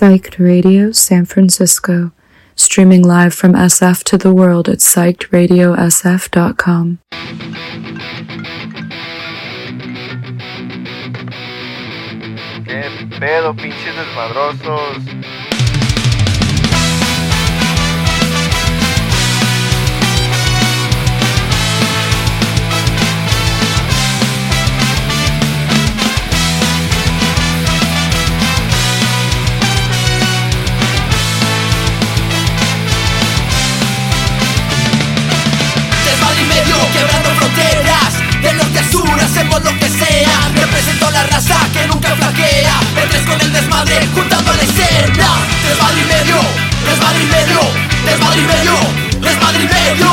Psyched Radio San Francisco, streaming live from SF to the world at psychedradiosf.com. ¿Qué pedo, pinches desmadrosos? M3 con el desmadre juntando la escena. Desmadre y medio, desmadre y medio, desmadre y medio, desmadre y medio.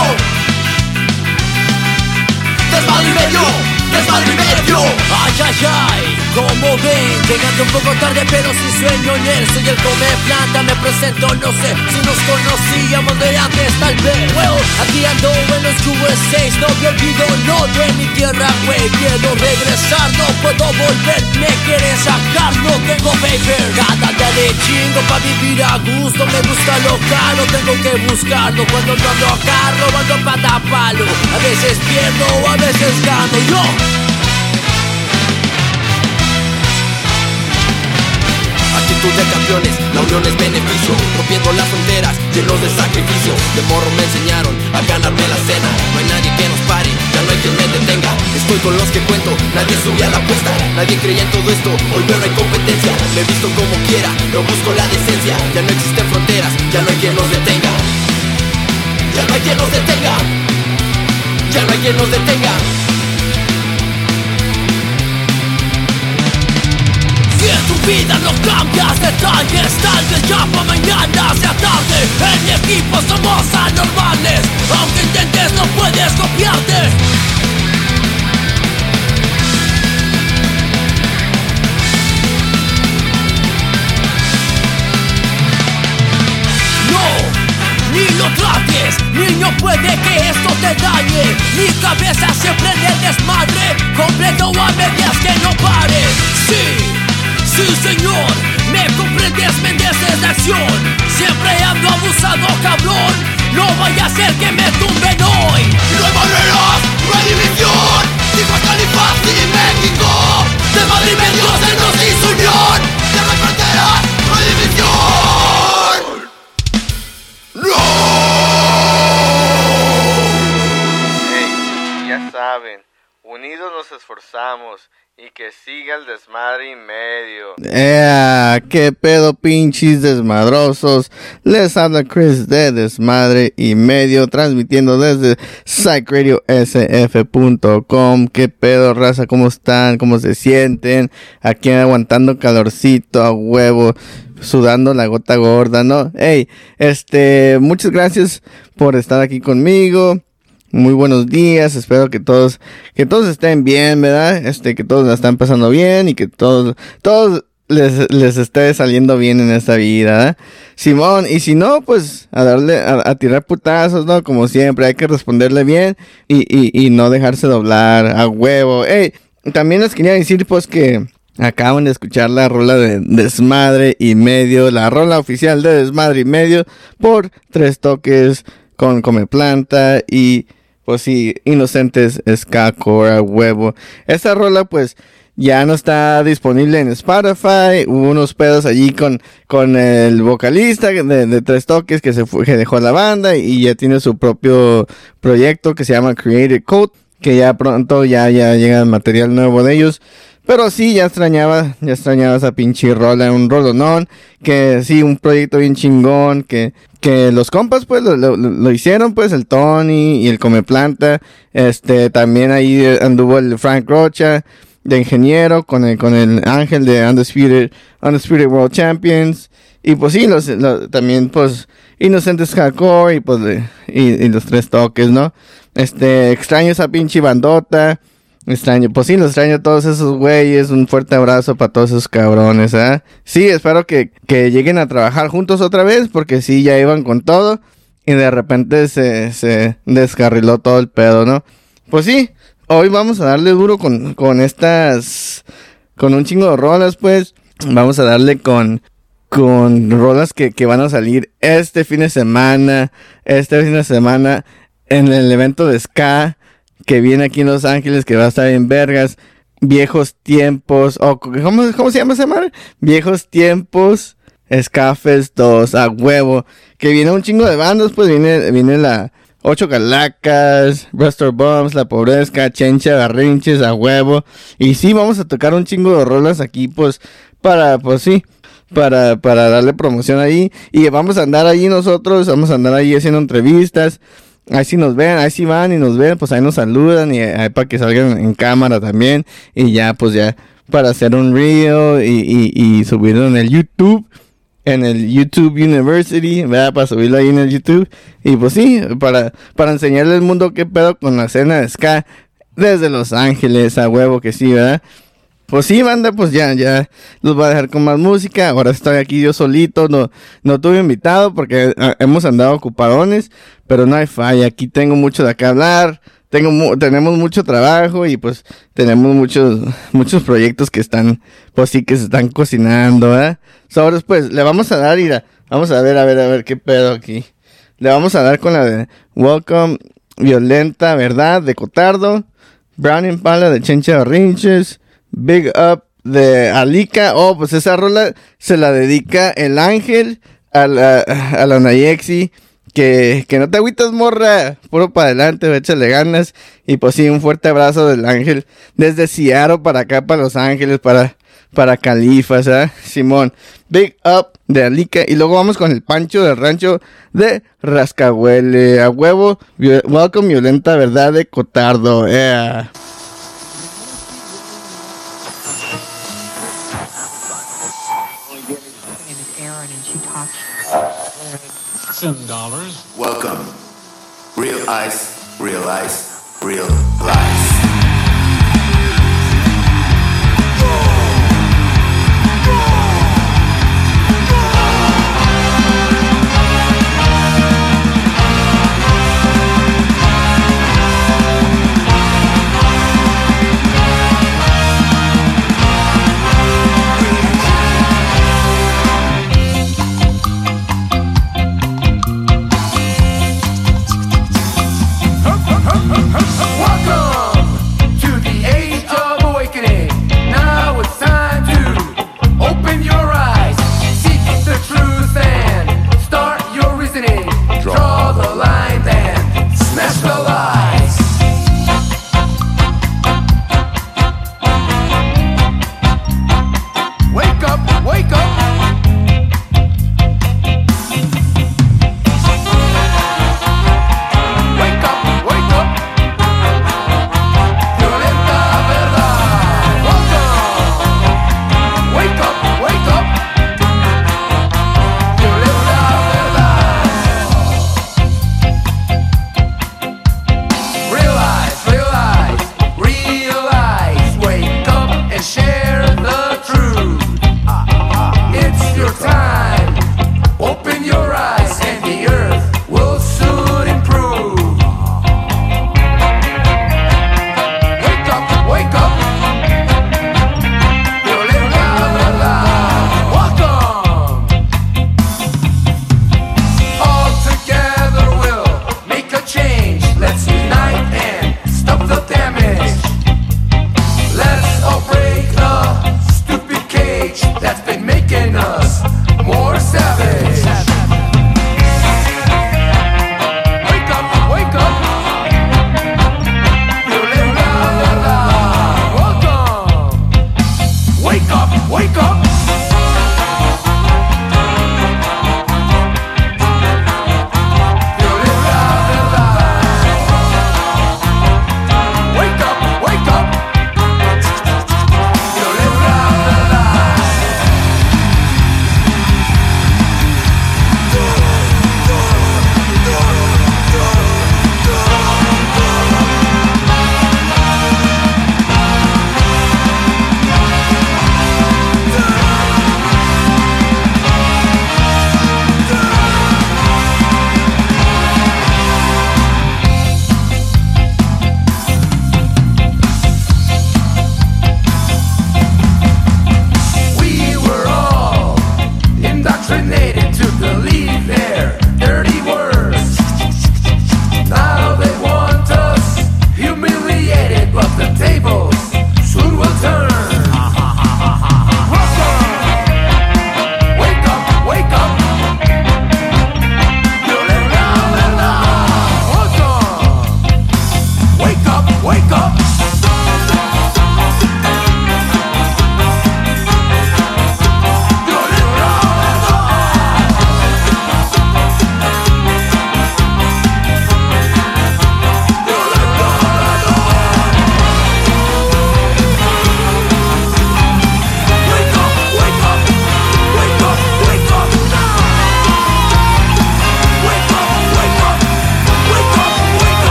Desmadre y medio. Ay, ay, ay, como ven Llegando un poco tarde pero sin sueño en él. Soy el come planta, me presento, no sé Si nos conocíamos de antes tal vez. Well, aquí ando en los USA No me olvido, no de mi tierra, güey. Quiero regresar, no puedo volver. Me quieren sacar, no tengo paper. Cada día de chingo pa' vivir a gusto Me gusta lo caro, tengo que buscarlo. Cuando no ando acá, robando pata palo A veces pierdo, a veces gano. Yo de campeones, la unión es beneficio. Rompiendo las fronteras, llenos de sacrificio. De morro me enseñaron a ganarme la cena. No hay nadie que nos pare, ya no hay quien me detenga. Estoy con los que cuento, nadie sube a la apuesta Nadie creía en todo esto, hoy no hay Me visto como quiera, no busco la decencia. Ya no existen fronteras, ya no hay quien nos detenga. Ya no hay quien nos detenga. Ya no hay quien nos detenga vida no cambias detalles Tal vez ya para mañana sea tarde. En mi equipo somos anormales Aunque intentes no puedes copiarte No, ni lo trates, niño puede que esto te dañe. Mi cabeza siempre en desmadre Completo a medias que no pare. Sí, sí señor Me comprendes, me entiendes de acción. Siempre ando abusado cabrón. No vaya a ser que me tumben hoy. No hay barreras, no hay división. Digo Califas y México. De Madrid medio se nos hizo unión. No hay fronteras, no hay división. Hey, ya saben, unidos nos esforzamos y que siga el desmadre y medio. ¡Ea! ¡Qué pedo, pinches desmadrosos! Les habla Chris de Desmadre y Medio, transmitiendo desde psychradiosf.com. ¿Qué pedo, raza? ¿Cómo están? ¿Cómo se sienten? Aquí aguantando calorcito a huevo, sudando la gota gorda, ¿no? ¡Ey! Este, muchas gracias por estar aquí conmigo. Muy buenos días, espero que todos, que todos estén bien, ¿verdad? Este, que todos la están pasando bien y que todos, todos les, les esté saliendo bien en esta vida, ¿verdad? Simón, y si no, pues a darle, a, a tirar putazos, ¿no? Como siempre, hay que responderle bien y, y, y no dejarse doblar a huevo. Ey, también les quería decir, pues, que acaban de escuchar la rola de Desmadre y Medio, la rola oficial de Desmadre y Medio por tres toques con Come Planta y pues sí, Inocentes Ska Core a huevo. Esta rola pues ya no está disponible en Spotify. Hubo unos pedos allí con, con el vocalista de, de tres toques que se fue, que dejó la banda y ya tiene su propio proyecto que se llama Creative Code. Que ya pronto ya, ya llega material nuevo de ellos. Pero sí, ya extrañaba, ya extrañaba esa pinche rola, un rolonón, que sí, un proyecto bien chingón, que, que los compas pues lo, lo, lo hicieron pues el Tony y el Come Planta, este, también ahí anduvo el Frank Rocha de ingeniero con el, con el Ángel de Undisputed, Undisputed World Champions, y pues sí, los, los también pues Inocentes Hardcore y pues y, y los tres toques, ¿no? Este, extraño esa pinche bandota. Extraño, pues sí, los extraño a todos esos güeyes. Un fuerte abrazo para todos esos cabrones, ¿ah? Sí, espero que, que lleguen a trabajar juntos otra vez, porque sí, ya iban con todo. Y de repente se, se descarriló todo el pedo, ¿no? Pues sí, hoy vamos a darle duro con, con estas. Con un chingo de rolas, pues. Vamos a darle con con rolas que, que van a salir este fin de semana, este fin de semana en el evento de Ska que viene aquí en Los Ángeles, que va a estar en Vergas, viejos tiempos, o ¿cómo, cómo se llama ese mar? Viejos tiempos, Scafes 2, a huevo, que viene un chingo de bandas, pues viene, viene la Ocho Calacas, Restore Bombs, La Pobrezca, Chencha, Garrinches, a huevo, y sí, vamos a tocar un chingo de rolas aquí, pues, para, pues sí, para, para darle promoción ahí. Y vamos a andar ahí nosotros, vamos a andar ahí haciendo entrevistas. Ahí si nos ven, ahí si van y nos ven, pues ahí nos saludan y ahí para que salgan en cámara también. Y ya, pues ya, para hacer un reel y, y, y subirlo en el YouTube. En el YouTube University, ¿verdad? Para subirlo ahí en el YouTube. Y pues sí, para, para enseñarle al mundo qué pedo con la escena de Ska desde Los Ángeles, a huevo que sí, ¿verdad? Pues sí, banda, pues ya, ya los voy a dejar con más música. Ahora estoy aquí yo solito, no, no tuve invitado porque ah, hemos andado ocupadones, pero no hay falla. Aquí tengo mucho de acá hablar, tengo mu- tenemos mucho trabajo y pues tenemos muchos, muchos proyectos que están, pues sí, que se están cocinando, ¿eh? So, ahora pues le vamos a dar, ira, vamos a ver, a ver, a ver qué pedo aquí. Le vamos a dar con la de Welcome Violenta, ¿verdad? De Cotardo. Brown Impala de Chencha Rinches. Big Up de Alica. Oh, pues esa rola se la dedica el ángel a la, a la Nayexi. Que, que no te agüitas, morra. Puro para adelante, échale ganas. Y pues sí, un fuerte abrazo del ángel. Desde Seattle para acá, para Los Ángeles, para, para Califas, ¿eh? Simón. Big Up de Alica. Y luego vamos con el Pancho del rancho de Rascahuele. A huevo. Welcome Violenta Verdad de Cotardo. Yeah. Dollars. Welcome. Real ice, real ice, real life.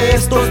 Estos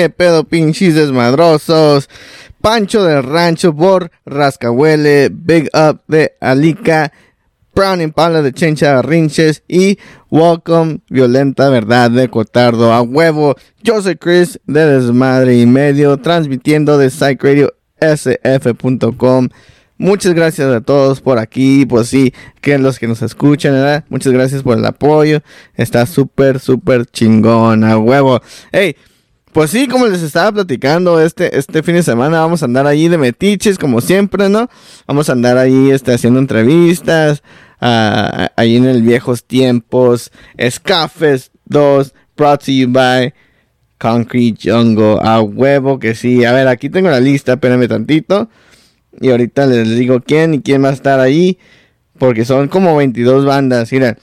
qué pedo, pinches desmadrosos. Pancho del Rancho por Rascahuele, Big Up de Alica, Brown Impala de Chencha Rinches y Welcome Violenta Verdad de Cotardo a huevo. Yo soy Chris de Desmadre y Medio, transmitiendo de Psych Radio sf.com. Muchas gracias a todos por aquí, pues sí, que los que nos escuchan. Muchas gracias por el apoyo. Está súper, súper chingón, a huevo. Hey, pues sí, como les estaba platicando, este, este fin de semana vamos a andar ahí de metiches, como siempre, ¿no? Vamos a andar ahí este, haciendo entrevistas, ah, ahí en el viejos tiempos, Scafes 2, brought to you by Concrete Jungle, a huevo que sí. A ver, aquí tengo la lista, espérenme tantito. Y ahorita les digo quién y quién va a estar ahí. Porque son como 22 bandas. Mira,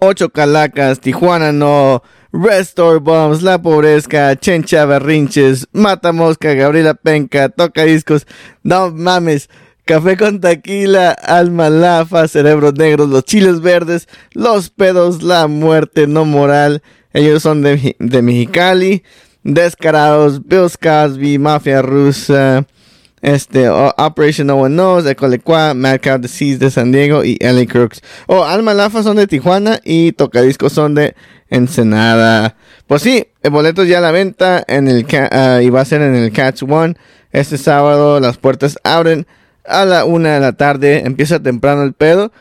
8 Calacas, Tijuana No, Restore Bombs, La Pobrezca, Chencha Berrinches, Mata Mosca, Gabriela Penca, Toca Discos, No Mames, Café con Taquila, Alma Lafa, Cerebros Negros, Los Chiles Verdes, Los Pedos, La Muerte No Moral. Ellos son de, de Mexicali. Descarados, Bill Cosby, Mafia Rusa, este, Operation No One Knows, Ecolecua, Mad Cow Disease de San Diego y Ellie Crooks. O Alma Lafa son de Tijuana y Tocadiscos son de Ensenada. Pues sí, el boletos ya a la venta en el ah, y va a ser en el Catch One. Este sábado las puertas abren a la una de la tarde. Empieza temprano el pedo.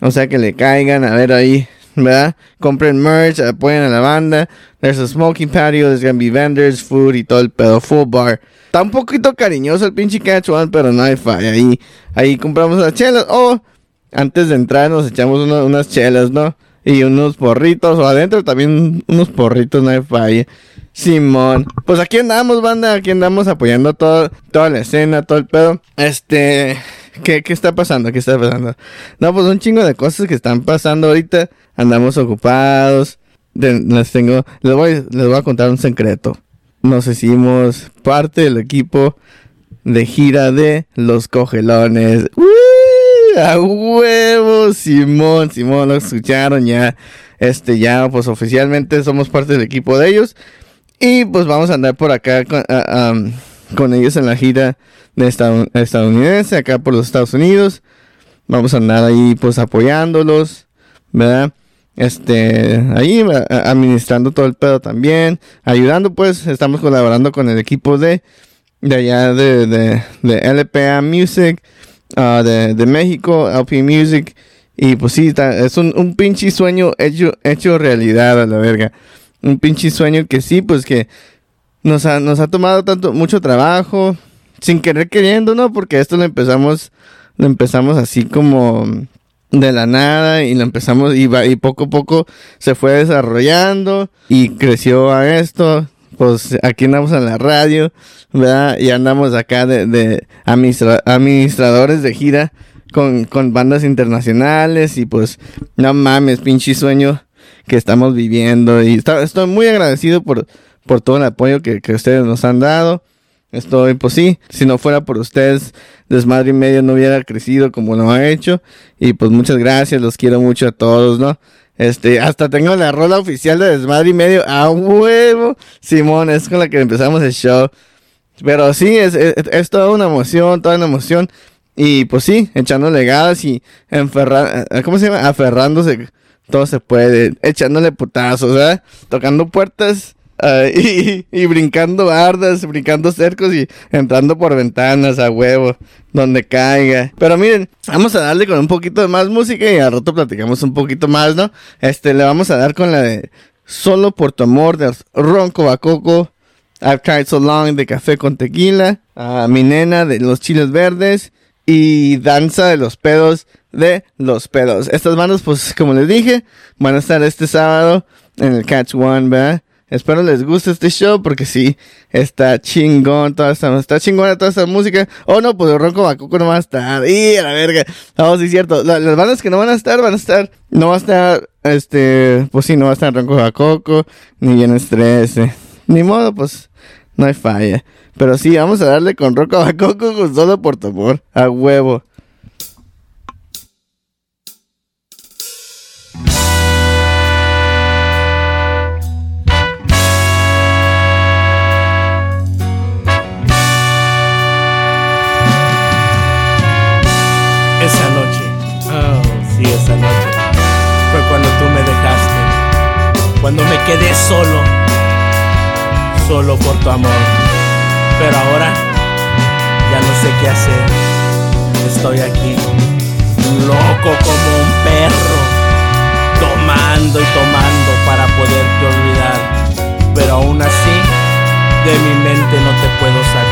O sea que le caigan a ver ahí, ¿verdad? Compren merch, apoyen a la banda. There's a smoking patio, there's gonna be vendors, food y todo el pedo, full bar. Está un poquito cariñoso el pinche Catch One, pero no hay falla. Ahí, ahí compramos las chelas. O antes de entrar nos echamos unas chelas, ¿no? Y unos porritos, o adentro también unos porritos, no hay falla. Simón. Pues aquí andamos, banda, aquí andamos apoyando todo, toda la escena, todo el pedo. Este, ¿qué, ¿qué está pasando? ¿Qué está pasando? No, pues un chingo de cosas que están pasando ahorita. Andamos ocupados. De- les tengo, les voy, les voy a contar un secreto. Nos hicimos parte del equipo de gira de los cogelones. ¡Woo! A huevo, Simón, Simón, lo escucharon ya. Este, ya, pues oficialmente somos parte del equipo de ellos. Y pues vamos a andar por acá con, con ellos en la gira de estad- estadounidense, acá por los Estados Unidos. Vamos a andar ahí pues apoyándolos, ¿verdad? Este, ahí administrando todo el pedo también, ayudando pues, estamos colaborando con el equipo de, de allá de, de, LPA Music, ah, de, de México, LP Music, y pues sí, es un, un pinche sueño hecho, hecho realidad a la verga. Un pinche sueño que sí, pues que nos ha, nos ha tomado tanto, mucho trabajo, sin querer queriendo, ¿no? Porque esto lo empezamos, lo empezamos así como de la nada y lo empezamos y, va- y poco a poco se fue desarrollando y creció a esto. Pues aquí andamos en la radio, ¿verdad? Y andamos acá de, de administra- administradores de gira con, con bandas internacionales y pues no mames, pinche sueño que estamos viviendo y estoy muy agradecido por, por todo el apoyo que, que ustedes nos han dado. Estoy, pues sí, si no fuera por ustedes, Desmadre y Medio no hubiera crecido como lo ha hecho. Y pues muchas gracias, los quiero mucho a todos, ¿no? Este, hasta tengo la rola oficial de Desmadre y Medio a huevo. Simón, es con la que empezamos el show. Pero sí, es, es, es toda una emoción, toda una emoción. Y pues sí, echándole ganas y eh, ¿cómo se llama? Aferrándose, todo se puede, echándole putazos, ¿verdad? Tocando puertas ah, y, brincando bardas, brincando cercos y entrando por ventanas a huevo, donde caiga. Pero miren, vamos a darle con un poquito de más música y al rato platicamos un poquito más, ¿no? Este, le vamos a dar con la de Solo por tu amor de Ronco Bacoco. I've Tried So Long de Café con Tequila, a Mi Nena de Los Chiles Verdes y Danza de los Pedos de Los Pedos. Estas bandas, pues como les dije, van a estar este sábado en el Catch One, ¿verdad? Espero les guste este show porque sí, está chingón toda esta, está chingona toda esta música. Oh no, pues Ronco Bacuco no va a estar. Y a la verga. Vamos, sí cierto. La- las bandas que no van a estar, van a estar, no va a estar, este, pues sí, no va a estar Ronco Bacoco, ni Bien Estrés. Ni modo, pues no hay falla. Pero sí, vamos a darle con Rocco Bacoco con solo por tu. A huevo. Esa noche, fue cuando tú me dejaste, cuando me quedé solo, solo por tu amor. Pero ahora ya no sé qué hacer, estoy aquí, loco como un perro, tomando y tomando para poderte olvidar. Pero aún así, de mi mente no te puedo sacar.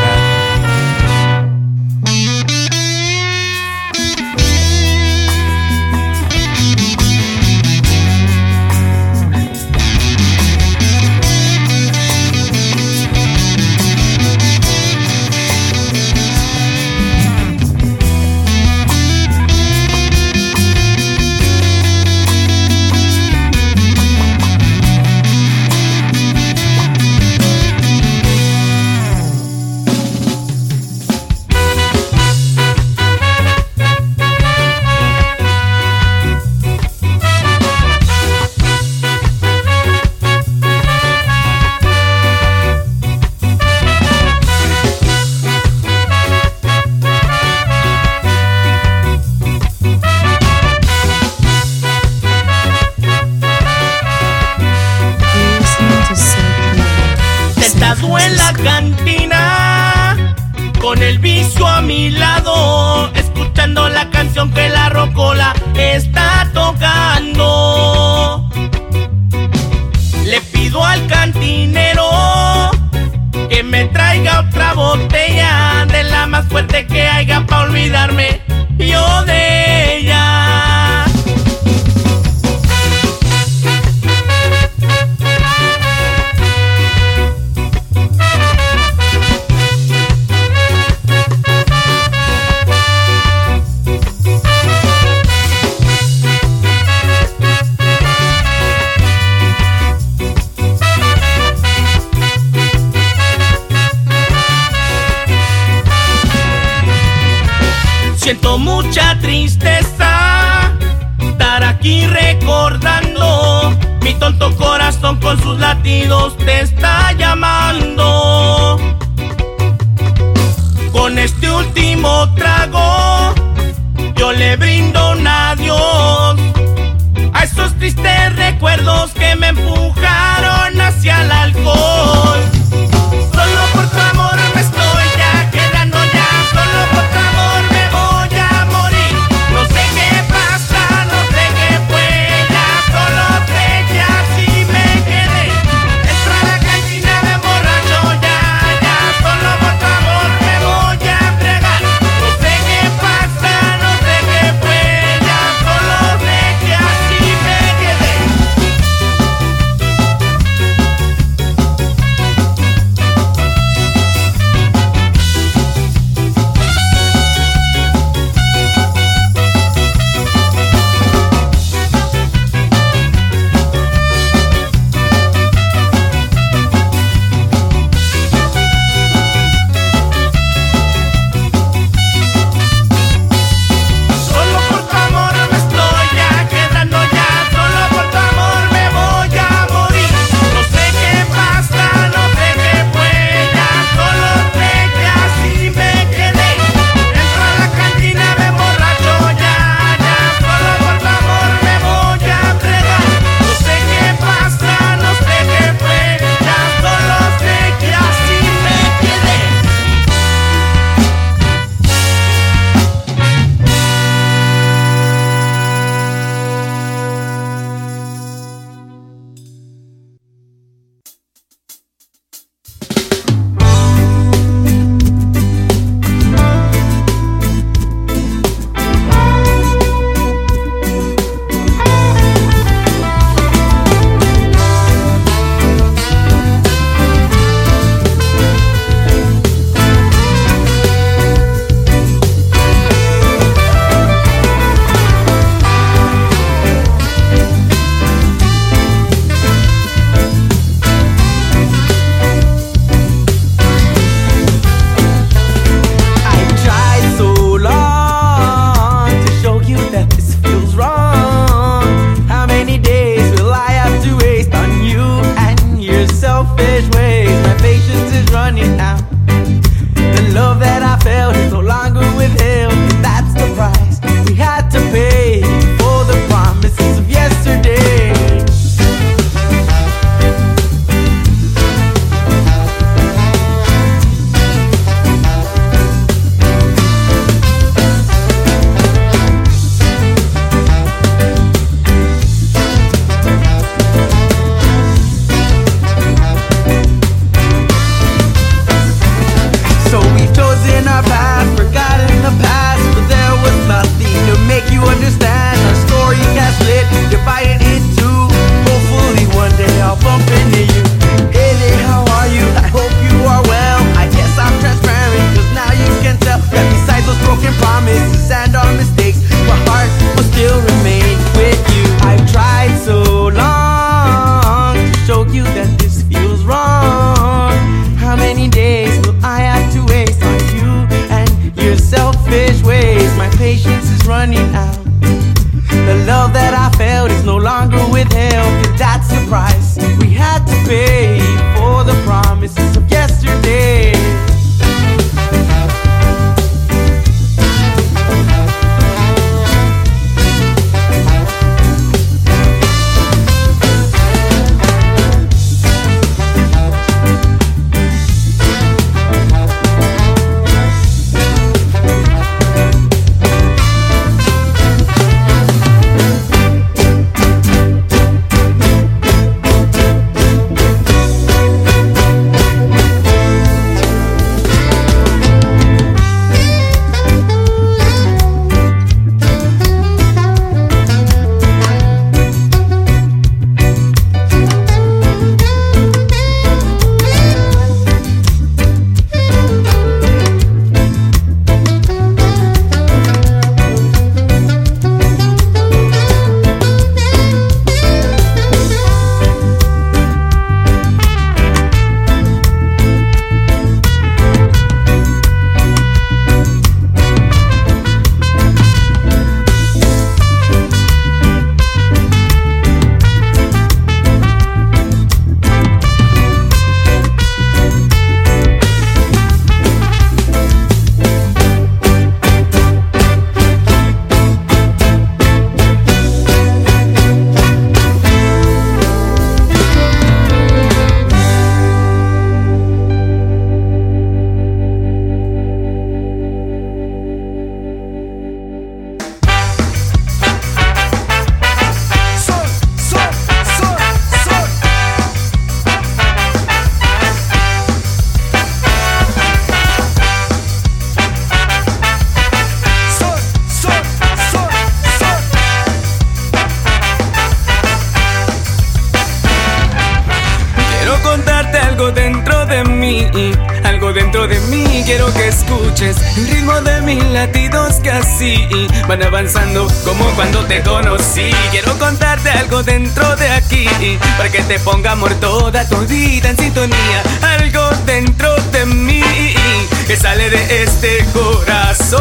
De este corazón.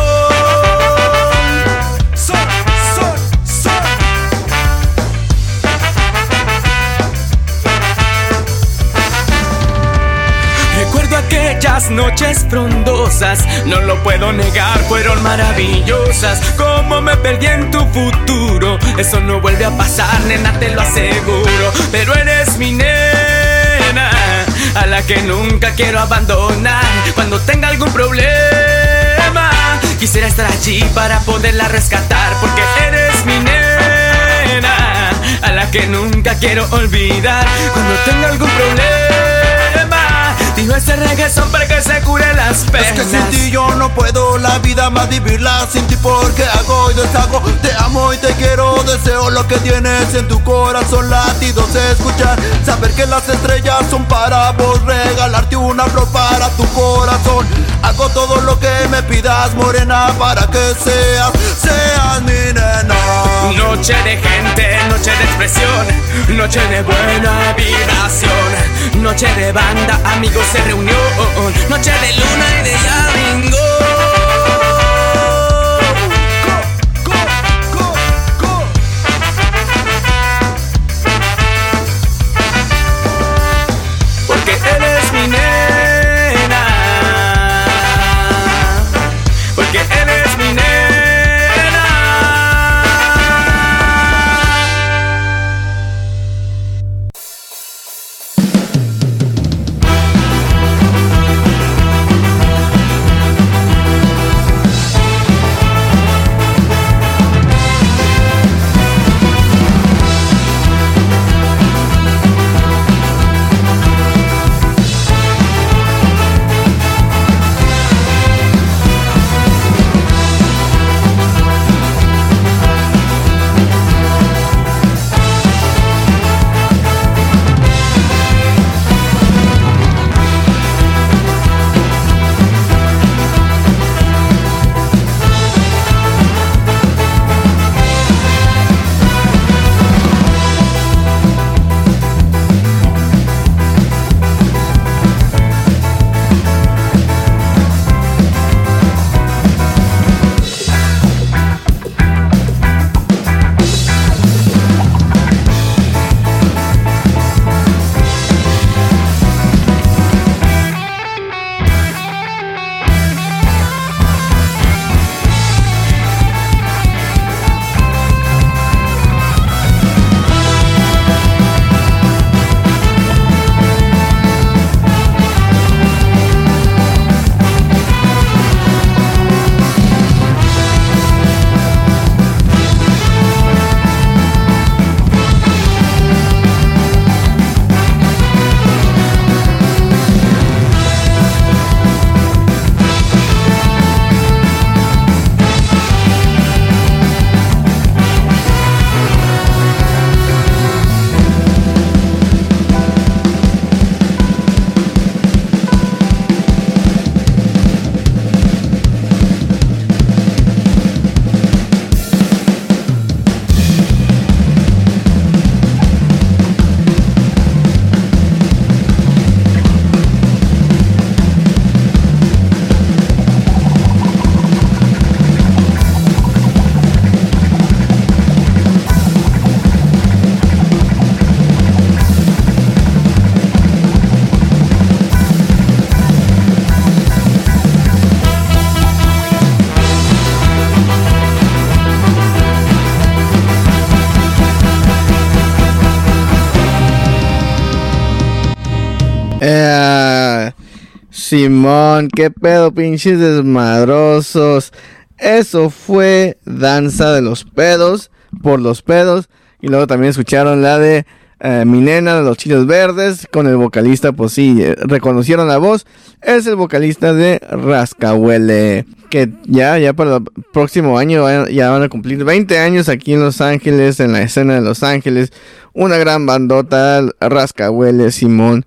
Sol, sol, sol. Recuerdo aquellas noches frondosas, no lo puedo negar, fueron maravillosas. Como me perdí en tu futuro, eso no vuelve a pasar, nena, te lo aseguro. Pero eres mi nena, a la que nunca quiero abandonar. Cuando tenga algún problema, quisiera estar allí para poderla rescatar, porque eres mi nena, a la que nunca quiero olvidar. Cuando tenga algún problema, digo ese reggaetón para que se cure las penas. Es que sin ti yo no puedo la vida más vivirla. Sin ti porque hago y deshago. Te amo y te quiero, deseo lo que tienes en tu corazón. Latidos escuchar, saber que las estrellas son para vos. Regalarte una flor para tu corazón. Hago todo lo que me pidas morena para que seas, seas mi nena Noche de gente, noche de expresión, noche de buena vibración, noche de banda, amigos se reunió, noche de luna y de llamingo. Simón, qué pedo, pinches desmadrosos. Eso fue Danza de los Pedos, por los pedos. Y luego también escucharon la de eh, Mi Nena de los Chiles Verdes, con el vocalista, pues sí, eh, reconocieron la voz. Es el vocalista de Rascahuele. Que ya, ya para el próximo año ya van a cumplir 20 años aquí en Los Ángeles, en la escena de Los Ángeles. Una gran bandota, Rascahuele, Simón.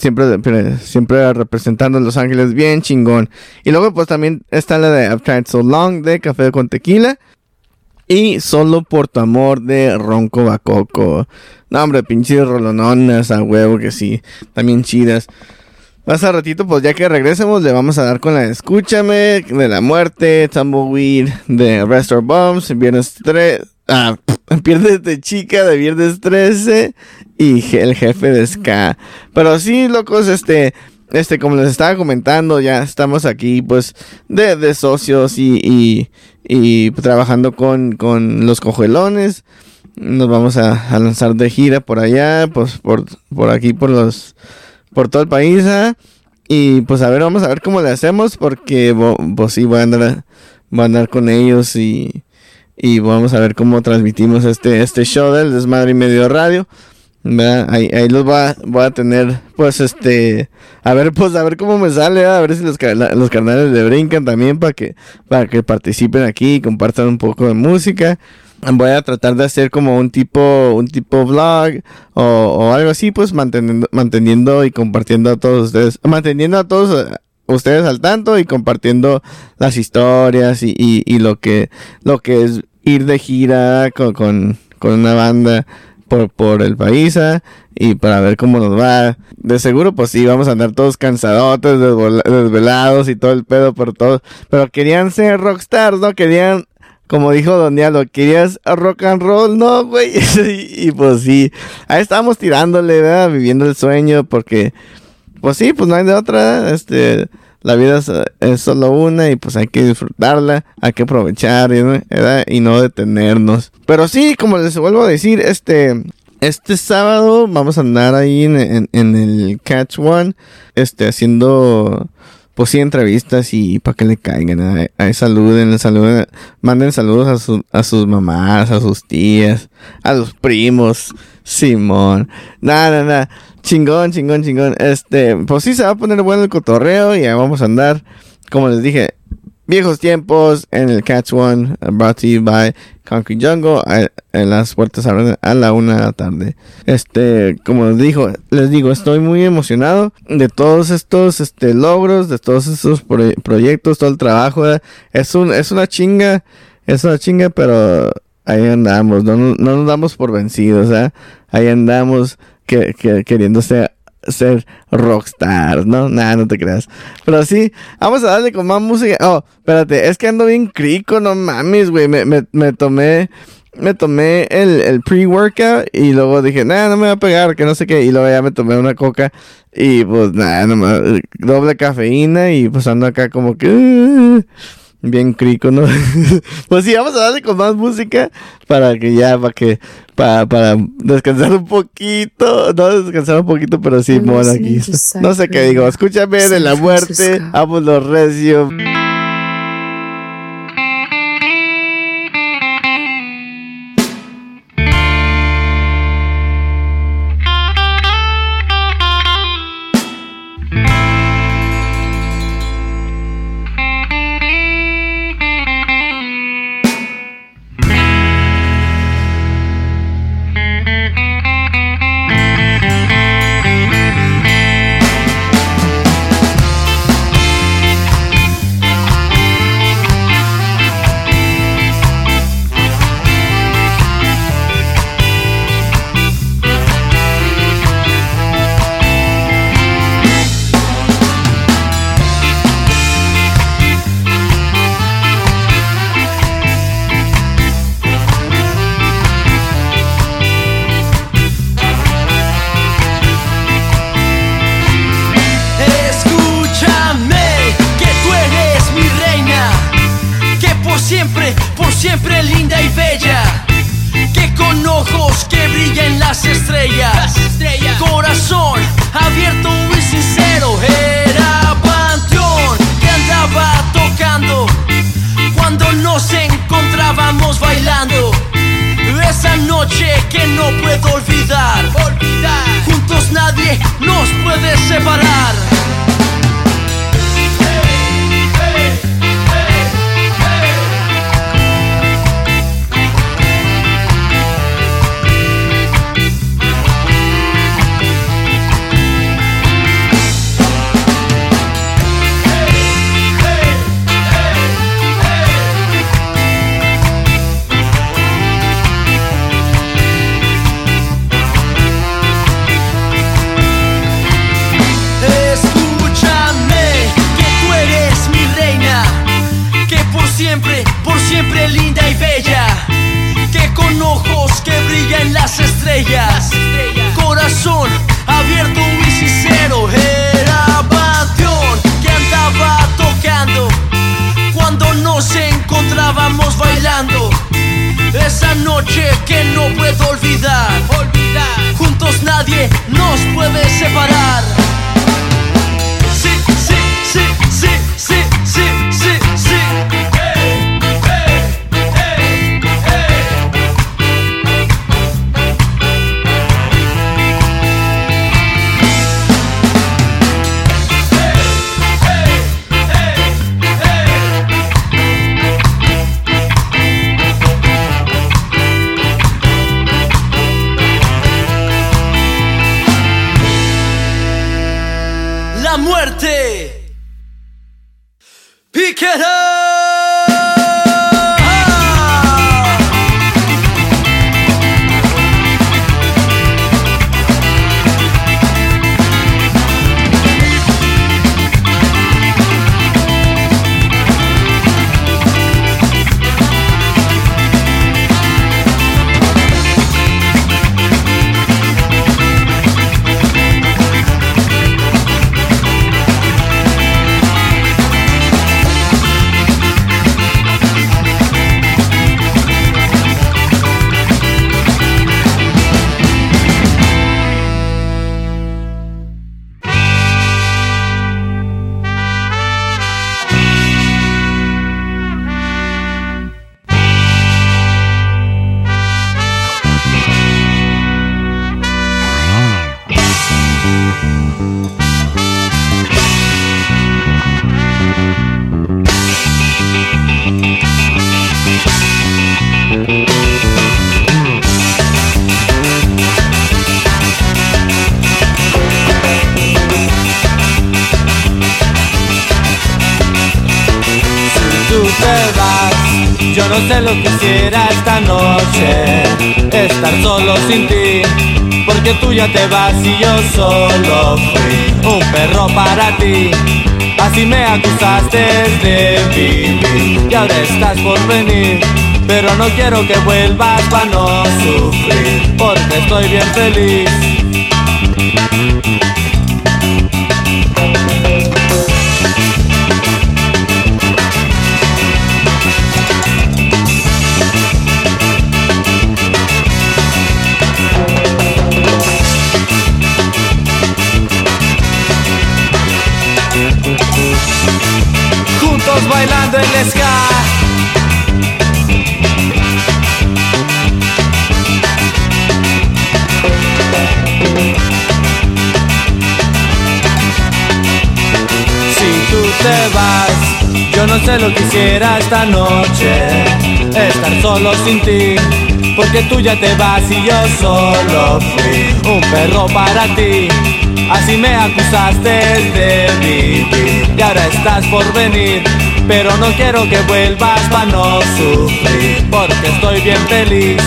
Siempre, siempre representando a Los Ángeles bien chingón. Y luego pues también está la de I've Tried So Long de Café con Tequila. Y Solo por tu amor de Ronco Bacoco. No, hombre, pinches rolononas a huevo que sí. También chidas. Más a ratito, pues ya que regresemos, le vamos a dar con la de Escúchame, de la muerte, Tumbleweed, de Restore Bombs, Viernes 3, ah, Pierdes de chica, de Viernes 13, y el jefe de Ska. Pero sí, locos, este, este, como les estaba comentando, ya estamos aquí, pues, de, de socios y, y, y trabajando con, con los cojuelones. Nos vamos a, a lanzar de gira por allá, pues, por, por aquí, por los por todo el país. ¿ah? Y pues a ver, vamos a ver cómo le hacemos porque pues sí, voy a andar, voy a andar con ellos y, y vamos a ver cómo transmitimos este, este show del Desmadre y Medio Radio. Ahí, ahí los voy a, voy a tener, pues este, a ver, pues a ver cómo me sale, a ver si los, los carnales le brincan también para que, para que participen aquí y compartan un poco de música voy a tratar de hacer como un tipo un tipo vlog o, algo así pues manteniendo manteniendo y compartiendo a todos ustedes manteniendo a todos eh, ustedes al tanto y compartiendo las historias y, y, lo que lo que es ir de gira con, con, una banda por, por el país ¿ah? y para ver cómo nos va. De seguro, pues sí, vamos a andar todos cansadotes, desvelados y todo el pedo por todos. Pero querían ser rockstars, ¿no? Querían como dijo Don Diablo, ¿querías rock and roll? No, güey. y, pues sí, ahí estábamos tirándole, ¿verdad? Viviendo el sueño, porque, pues sí, pues no hay de otra, este, la vida es, solo una y pues hay que disfrutarla, hay que aprovechar. Y no detenernos. Pero sí, como les vuelvo a decir, este, este sábado vamos a andar ahí en, el Catch One, este, haciendo pues sí, entrevistas y para que le caigan. Ahí, saluden, saluden, manden saludos a, a sus mamás, a sus tías, a los primos, Simón. Nada, nada, chingón, chingón, chingón. Este, pues sí, se va a poner bueno el cotorreo y vamos a andar, como les dije, Viejos tiempos en el Catch One, brought to you by Concrete Jungle. En las puertas a la una de la tarde. Este, como les digo, les digo, estoy muy emocionado de todos estos este, logros, de todos estos proyectos, todo el trabajo. Es, un, es una chinga, es una chinga, pero ahí andamos, no, no nos damos por vencidos, ¿eh? ahí andamos que, que, queriéndose ser rockstar, ¿no? Nada, no te creas. Pero sí, vamos a darle con más música. Oh, espérate, es que ando bien crico, no mames, güey. Me, me, tomé, me tomé el, el pre-workout y luego dije, nada, no me va a pegar, que no sé qué. Y luego ya me tomé una coca y pues nada, doble cafeína y pues ando acá como que... Uh, bien crico, ¿no? pues sí, vamos a darle con más música para que ya, para que, para, para descansar un poquito, no descansar un poquito, pero sí, mola aquí. No sé qué digo, escúchame de la muerte, amo los recios. Solo fui un perro para ti. Así me acusaste de vivir y ahora estás por venir. Pero no quiero que vuelvas para no sufrir, porque estoy bien feliz. Yo no sé lo que quisiera esta noche. Estar solo sin ti, porque tú ya te vas y yo solo fui un perro para ti. Así me acusaste de vivir y ahora estás por venir. Pero no quiero que vuelvas para no sufrir, porque estoy bien feliz.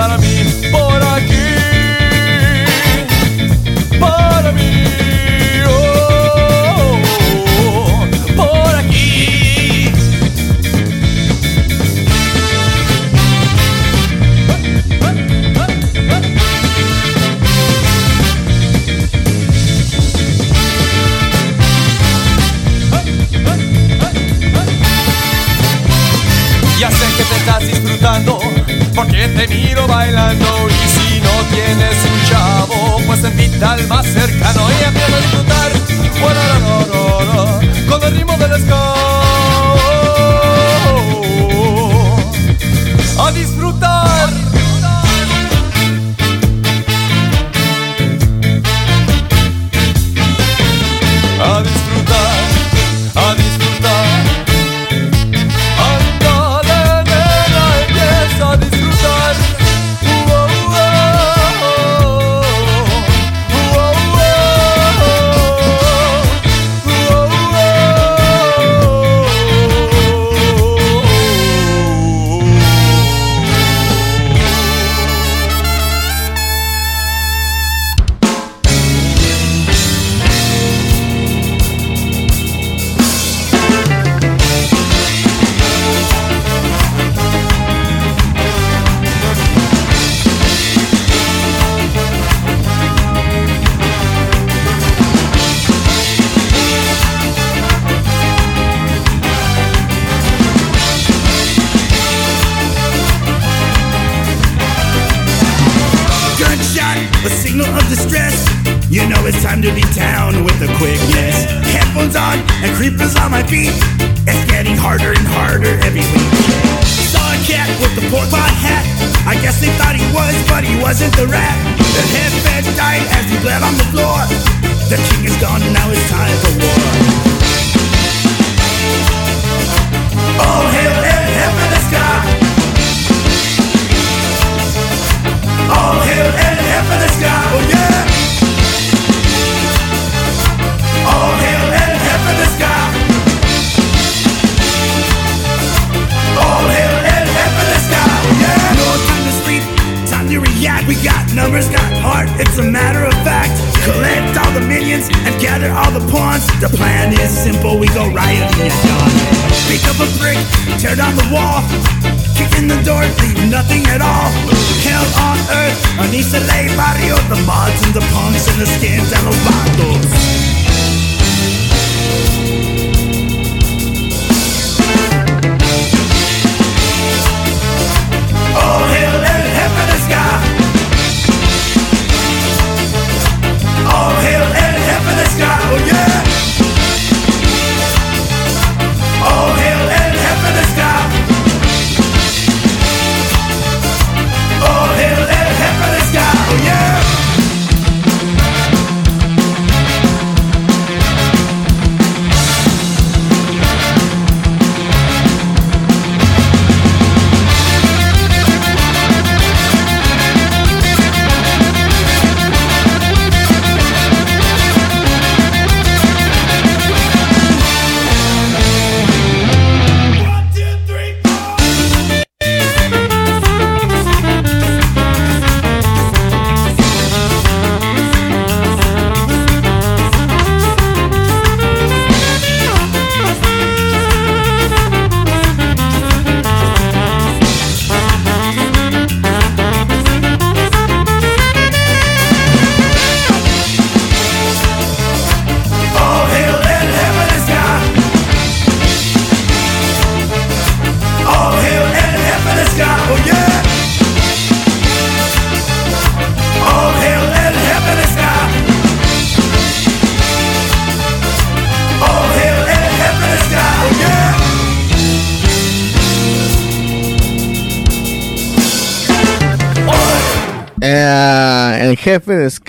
Para mí,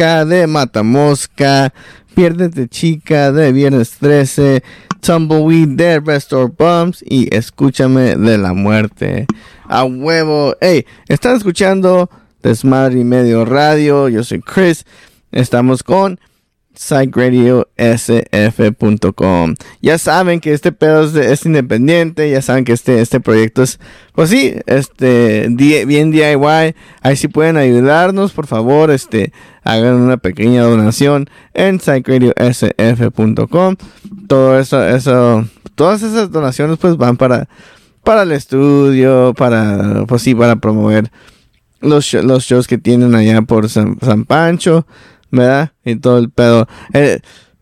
De Matamosca, Piérdete Chica, de Viernes 13, Tumbleweed, de Restore Bumps y Escúchame de la Muerte. A huevo, hey, están escuchando Desmadre y Medio Radio, yo soy Chris, estamos con psychradiosf.com. Ya saben que este pedo es, de, es, independiente, ya saben que este, este proyecto es, pues sí, este, bien DIY. Ahí sí pueden ayudarnos, por favor, este, hagan una pequeña donación en psychradiosf.com. Todo eso, eso, todas esas donaciones pues van para, para el estudio, para, pues sí, para promover los, los shows que tienen allá por San, San Pancho. ¿verdad? Y todo el pedo. Eh,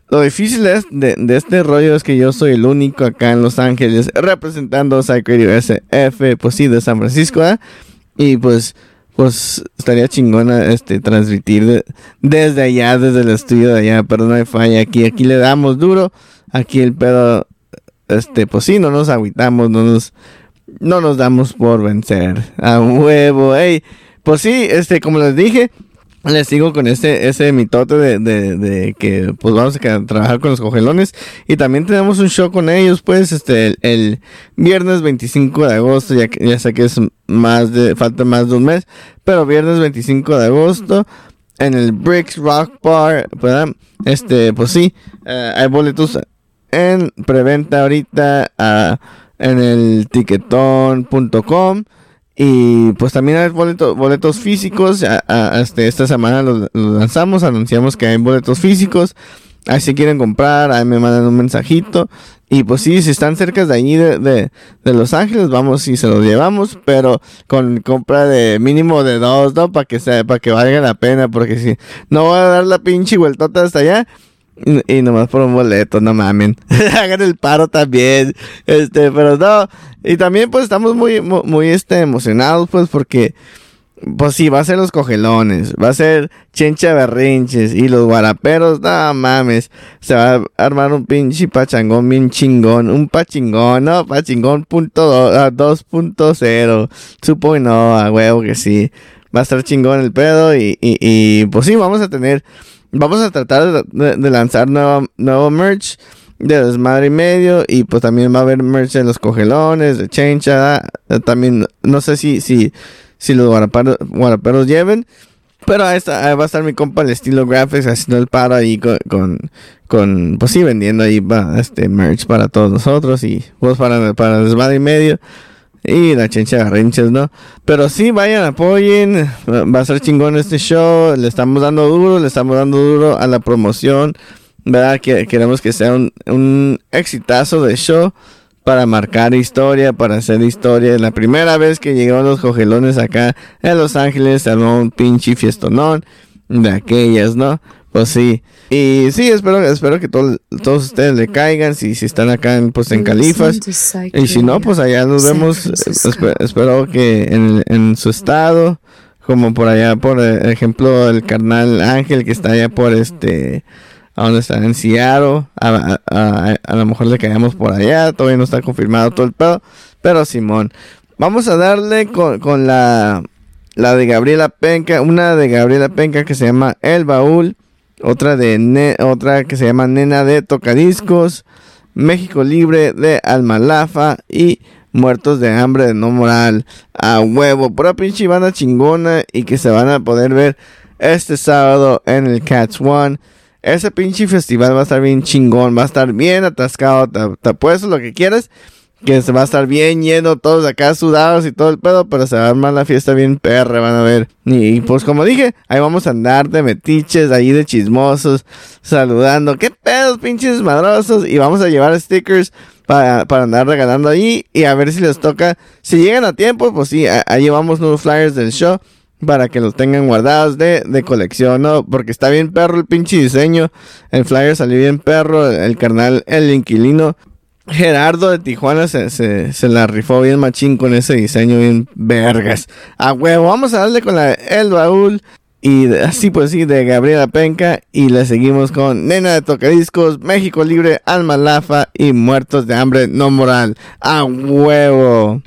lo difícil es de, de, este rollo es que yo soy el único acá en Los Ángeles representando Sacred SF, pues sí, de San Francisco. Y pues, pues estaría chingona este, transmitir desde allá, desde el estudio de allá, pero no hay falla aquí, aquí le damos duro, aquí el pedo, este, pues sí, no nos agüitamos, no nos, no nos damos por vencer, a huevo, ey, pues sí, este, como les dije, les sigo con ese, ese mitote de, de, de que pues vamos a trabajar con los cogelones. Y también tenemos un show con ellos, pues, este, el, viernes 25 de agosto, ya, ya sé que es más de, falta más de un mes, pero viernes 25 de agosto. En el Bricks Rock Bar, ¿verdad? Este, pues sí, eh, hay boletos en preventa ahorita ah, en el tiquetón.com y pues también hay boletos, boletos físicos. a- a- este, esta semana los, los lanzamos, anunciamos que hay boletos físicos. Ahí si quieren comprar, ahí me mandan un mensajito. Y pues sí, si están cerca de allí de, de, de Los Ángeles, vamos y se los llevamos, pero con compra de mínimo de dos, ¿no? Para que sea, para que valga la pena, porque si no voy a dar la pinche vueltota hasta allá. Y, nomás por un boleto, no mamen. Hagan el paro también. Este, pero no. Y también pues estamos muy, mu- muy, este, emocionados pues porque, pues sí, va a ser los cogelones, va a ser chencha berrinches y los guaraperos, no mames. Se va a armar un pinche pachangón bien chingón, un pachingón, no, pachingón punto do- ah, 2.0. Supongo que no, a huevo que sí. Va a estar chingón el pedo y, y, y pues sí, vamos a tener Vamos a tratar de, lanzar nuevo, nuevo merch de desmadre y medio. Y pues también va a haber merch de los cogelones, de chencha. También, no sé si, si, si los guaraperos, guaraperos lleven. Pero ahí, está, ahí va a estar mi compa el estilo graphics haciendo el paro ahí con, con, con, pues sí, vendiendo ahí este merch para todos nosotros y pues para, para desmadre y medio. Y la chencha de garrinches, ¿no? Pero sí, vayan, apoyen. Va a ser chingón este show. Le estamos dando duro, le estamos dando duro a la promoción. ¿Verdad? Que queremos que sea un, un exitazo de show para marcar historia, para hacer historia. La primera vez que llegaron los cogelones acá en Los Ángeles, armó un pinche fiestonón de aquellas, ¿no? Pues sí. Y sí, espero, espero que todo- todos ustedes le caigan, si, si están acá en, pues en Califas. Y si no, pues allá nos vemos. eh, espe- espero que en, en su estado, como por allá, por eh, ejemplo, el carnal Ángel que está allá por este, a donde está en Seattle, a, a- a- a lo mejor le caemos por allá, todavía no está confirmado todo el pedo, pero Simón, vamos a darle con, con la, la de Gabriela Penca, una de Gabriela Penca que se llama El Baúl, otra de otra que se llama Nena de Tocadiscos, México Libre de Almalafa y Muertos de Hambre de No Moral. A huevo, pura pinche banda chingona y que se van a poder ver este sábado en el Cats One. Ese pinche festival va a estar bien chingón, va a estar bien atascado, te apuesto lo que quieras. Que se va a estar bien lleno, todos acá sudados y todo el pedo, pero se va a armar la fiesta bien perra, van a ver. Y, pues como dije, ahí vamos a andar de metiches, ahí de chismosos, saludando. ¿Qué pedos, pinches madrosos? Y vamos a llevar stickers para, para andar regalando ahí y a ver si les toca. Si llegan a tiempo, pues sí, ahí llevamos nuevos flyers del show para que los tengan guardados de, de colección, ¿no? Porque está bien perro el pinche diseño. El flyer salió bien perro. El, carnal, el inquilino Gerardo de Tijuana se, se, se la rifó bien machín con ese diseño bien vergas. A huevo, vamos a darle con la El Baúl. Y así pues sí, de Gabriela Penca. Y le seguimos con Nena de Tocadiscos, México Libre, Alma Lafa y Muertos de Hambre No Moral. A huevo.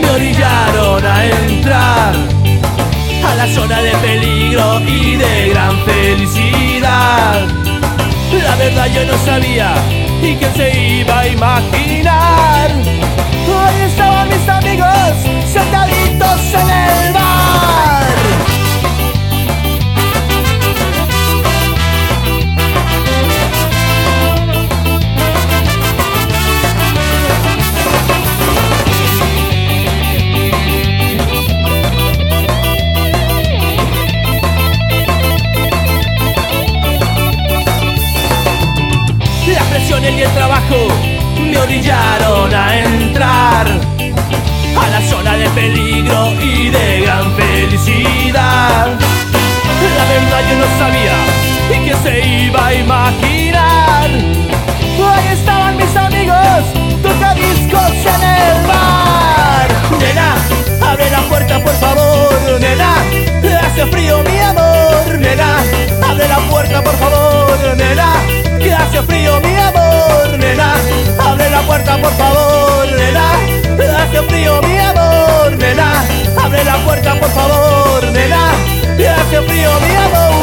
Me orillaron a entrar a la zona de peligro y de gran felicidad. La verdad yo no sabía y que se iba a imaginar. Ahí estaban mis amigos sentaditos me orillaron a entrar a la zona de peligro y de gran felicidad. La verdad yo no sabía y que se iba a imaginar. Ahí estaban mis amigos, tocadiscos en el bar. Nena, abre la puerta por favor, nena. Hace frío mi amor, nena. Abre la puerta por favor, nena. Que hace frío mi amor, nena. Abre la puerta por favor, nena. Hace frío mi amor, nena. Abre la puerta por favor, nena. Que hace frío mi amor.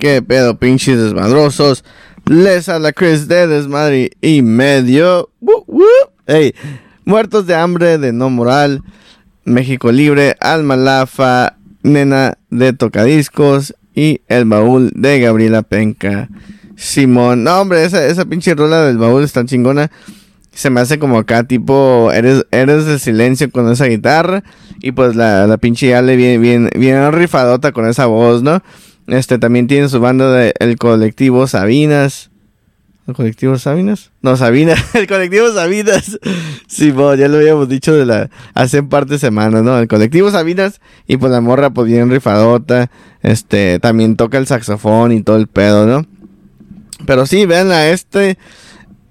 Qué pedo, pinches desmadrosos. Les habla Chris de Desmadre y medio. Woo, woo. Ey, muertos de hambre, de no moral. México Libre, Alma Lafa, Nena de Tocadiscos y El Baúl de Gabriela Penca. Simón, no hombre, esa, esa pinche rola del baúl está chingona. Se me hace como acá, tipo, eres, eres de silencio con esa guitarra. Y pues la, la pinche Ale bien, bien rifadota con esa voz, ¿no? Este también tiene su banda de El Colectivo Sabinas. ¿El Colectivo Sabinas? No, Sabinas. El Colectivo Sabinas. Sí, bo, ya lo habíamos dicho de la hace un par de semanas, ¿no? El Colectivo Sabinas. Y pues la morra, pues bien rifadota. Este, también toca el saxofón y todo el pedo, ¿no? Pero sí, vean a este.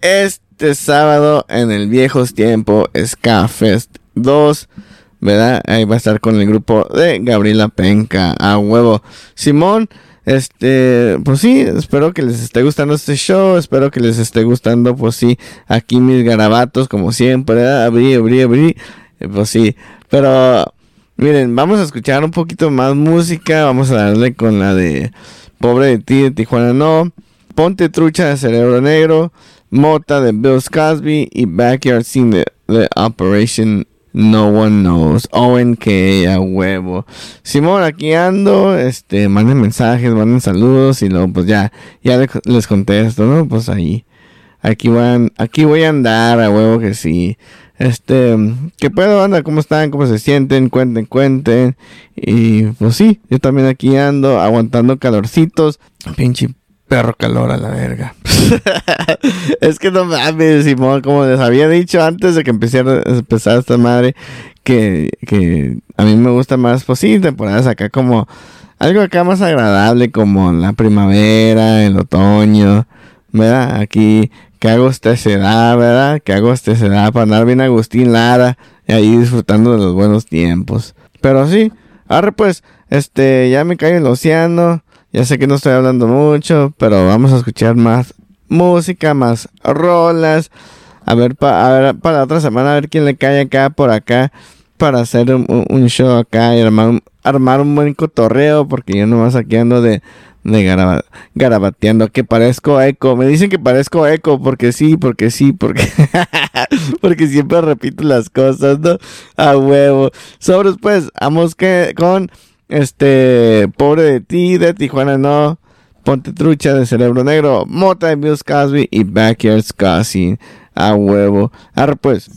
Este sábado en el Viejos Tiempo Ska Fest 2. ¿Verdad? Ahí va a estar con el grupo de Gabriela Penca. A huevo. Simón. Este, pues sí, espero que les esté gustando este show, espero que les esté gustando, pues sí, aquí mis garabatos, como siempre, ¿verdad? abrí, abrí, abrí, eh, pues sí, pero miren, vamos a escuchar un poquito más música, vamos a darle con la de Pobre de ti de Tijuana No, Ponte Trucha de Cerebro Negro, Mota de Bill Cosby y Backyard Scene de, de Operation no one knows. Owen que a huevo. Simón, aquí ando. Este, manden mensajes, manden saludos. Y luego, pues ya, ya le- les contesto, ¿no? Pues ahí. Aquí van, aquí voy a andar, a huevo que sí. Este, ¿qué pedo, anda? ¿Cómo están? ¿Cómo se sienten? Cuenten, cuenten. Y pues sí, yo también aquí ando, aguantando calorcitos. Pinche perro calor a la verga. es que no mames, Simón, como les había dicho antes de que empezara, empezara esta madre, que, que a mí me gusta más, pues sí, temporadas acá como algo acá más agradable, como la primavera, el otoño, ¿verdad? Aquí, que hago esta edad, ¿verdad? Que hago esta edad para andar bien Agustín Lara y ahí disfrutando de los buenos tiempos. Pero sí, ahora pues, este, ya me cae el océano. Ya sé que no estoy hablando mucho, pero vamos a escuchar más música, más rolas. A ver, pa- a ver para otra semana, a ver quién le cae acá por acá para hacer un, un- show acá y armar, un- buen cotorreo, porque yo nomás aquí ando de, de garaba- garabateando, que parezco eco. Me dicen que parezco eco, porque sí, porque sí, porque, porque siempre repito las cosas, ¿no? A huevo. Sobres, pues, vamos que con este, pobre de ti, de Tijuana no. Ponte trucha de cerebro negro, mota de Bill Cosby y Backyard Scassi. A huevo. Arre pues.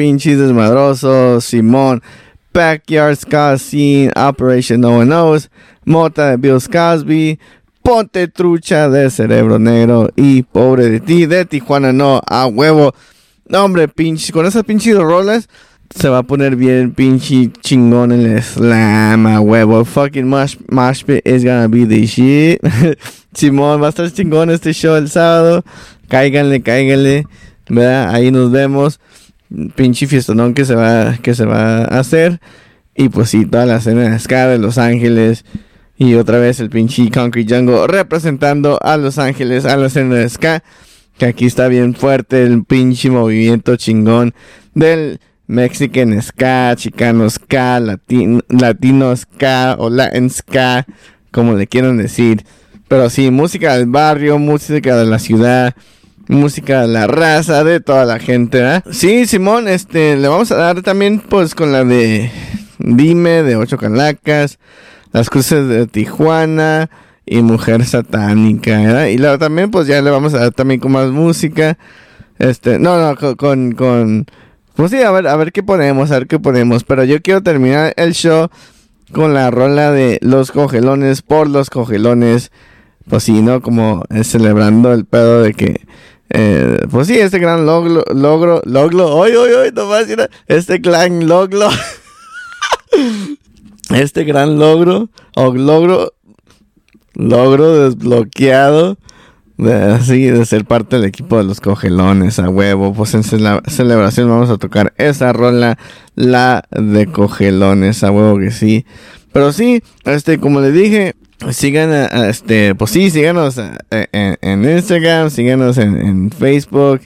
Pinches desmadrosos. Simón, Backyard Ska Operation No One Knows, Mota de Bill Cosby, Ponte Trucha de Cerebro Negro y Pobre de ti de Tijuana No, a huevo. No, hombre, pinche, con esas pinches rolas se va a poner bien pinche chingón el slam a huevo. Fucking Mosh, mosh Pit is gonna be the shit. Simón, va a estar chingón este show el sábado. Cáiganle, cáiganle. ¿Verdad? Ahí nos vemos. Pinche fiestonón que se va, que se va a hacer. Y pues sí, toda la escena de ska de Los Ángeles. Y otra vez el pinche Concrete Jungle representando a Los Ángeles, a la escena de ska. Que aquí está bien fuerte el pinche movimiento chingón del Mexican Ska, Chicano Ska, Latino Ska o Latin Ska, como le quieran decir. Pero sí, música del barrio, música de la ciudad, música de la raza, de toda la gente, ¿verdad? Sí, Simón, este, le vamos a dar también, pues, con la de Dime, de Ocho Calacas, Las Cruces de Tijuana y Mujer Satánica, ¿verdad? Y luego también, pues, ya le vamos a dar también con más música. Este, no, no, con, con, pues sí, a ver, a ver qué ponemos, a ver qué ponemos. Pero yo quiero terminar el show con la rola de Los Cogelones por los Cogelones. Pues sí, ¿no? Como eh, celebrando el pedo de que... eh, pues sí, este gran logro, logro, logro, hoy, hoy, hoy, nomás, este gran logro, este gran logro, o logro, logro desbloqueado, de, así, de ser parte del equipo de los cogelones a huevo. Pues en cele- celebración vamos a tocar esa rola, la de cogelones a huevo que sí. Pero sí, este, como le dije, sigan, a- a este, pues sí, síganos a- a- en, en Instagram, síganos en, en Facebook.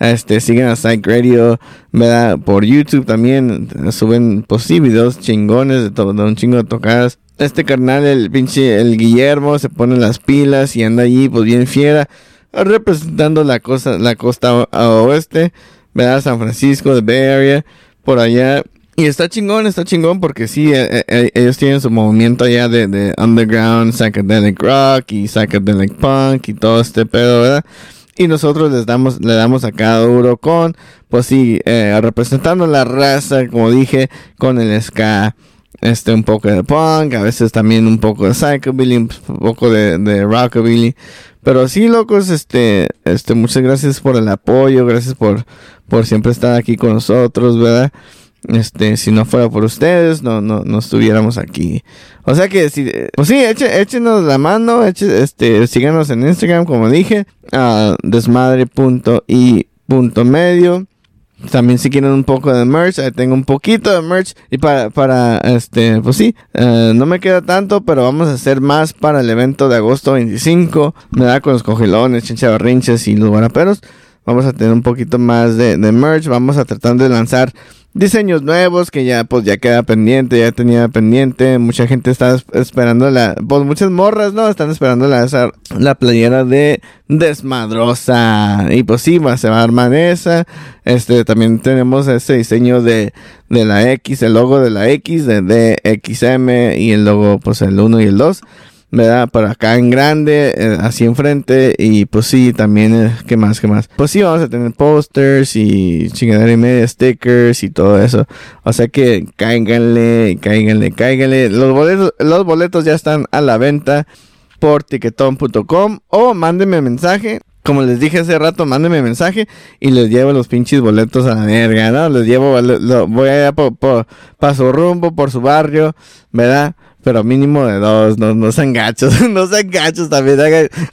Este, sigan a Psych Radio, ¿verdad? Por YouTube también eh, suben, pues sí, videos chingones de todo, de un chingo de tocadas. Este carnal, el pinche, el Guillermo, se pone las pilas y anda allí, pues bien fiera, representando la costa, la costa oeste, ¿verdad? San Francisco, de Bay Area, por allá. Y está chingón, está chingón porque sí, eh, eh, ellos tienen su movimiento allá de, de underground, psychedelic rock y psychedelic punk y todo este pedo, ¿verdad? Y nosotros les damos, le damos a cada duro con, pues sí, eh, representando la raza, como dije, con el ska, este, un poco de punk, a veces también un poco de psychobilly, un poco de, de rockabilly. Pero sí, locos, este, este, muchas gracias por el apoyo, gracias por, por siempre estar aquí con nosotros, ¿verdad? Este, si no fuera por ustedes, no, no, no estuviéramos aquí. O sea que, si, pues sí, eche- échenos la mano, eche- este, síganos en Instagram, como dije, a desmadre.y.medio. También si quieren un poco de merch, ahí tengo un poquito de merch. Y para, para este, pues sí, eh, no me queda tanto, pero vamos a hacer más para el evento de agosto 25. Me da con los cogelones, chinchabarrinches y los guaraperos. Vamos a tener un poquito más de, merch. Vamos a tratar de lanzar diseños nuevos que ya pues ya queda pendiente, ya tenía pendiente. Mucha gente está es- esperando la, pues muchas morras, ¿no? Están esperando la, la playera de Desmadrosa. Y pues sí, va, se va a armar esa. Este, también tenemos ese diseño de, de la X, el logo de la X, de DXM y el logo pues el 1 y el 2. ¿Verdad? Para acá en grande, eh, así enfrente. Y pues sí, también, eh, ¿qué más? ¿Qué más? Pues sí, vamos a tener posters y chingadera y media, stickers y todo eso. O sea que cáiganle, cáiganle, cáiganle. Los boletos, los boletos ya están a la venta por tiquetón.com o mándenme mensaje. Como les dije hace rato, mándenme mensaje y les llevo los pinches boletos a la verga, ¿no? Les llevo, lo- voy allá por, por, pa' su rumbo, por su barrio, ¿verdad? Pero mínimo de dos, no, no sean gachos, no sean gachos también,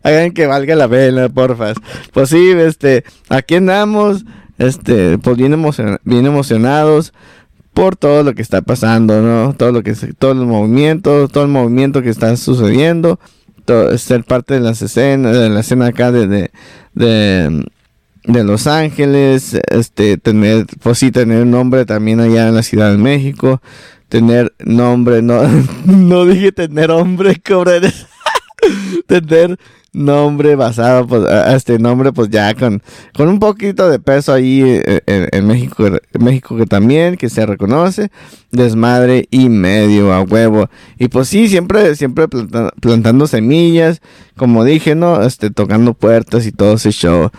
hagan, que valga la pena, porfas. Pues sí, este, aquí andamos, este, pues bien, emocion- bien emocionados por todo lo que está pasando, ¿no? Todo lo que se- todo el movimiento, todo el movimiento que está sucediendo, ser parte de las escenas, de la escena acá de, de, de, de Los Ángeles, este, tener, pues sí, tener nombre también allá en la Ciudad de México, tener nombre, no, no dije tener hombre, cabrones, tener nombre basado, pues, a este nombre, pues ya con, con un poquito de peso ahí eh, en, México, México que también, que se reconoce, desmadre y medio a huevo. Y pues sí, siempre, siempre planta- plantando semillas, como dije, ¿no? Este, tocando puertas y todo ese show.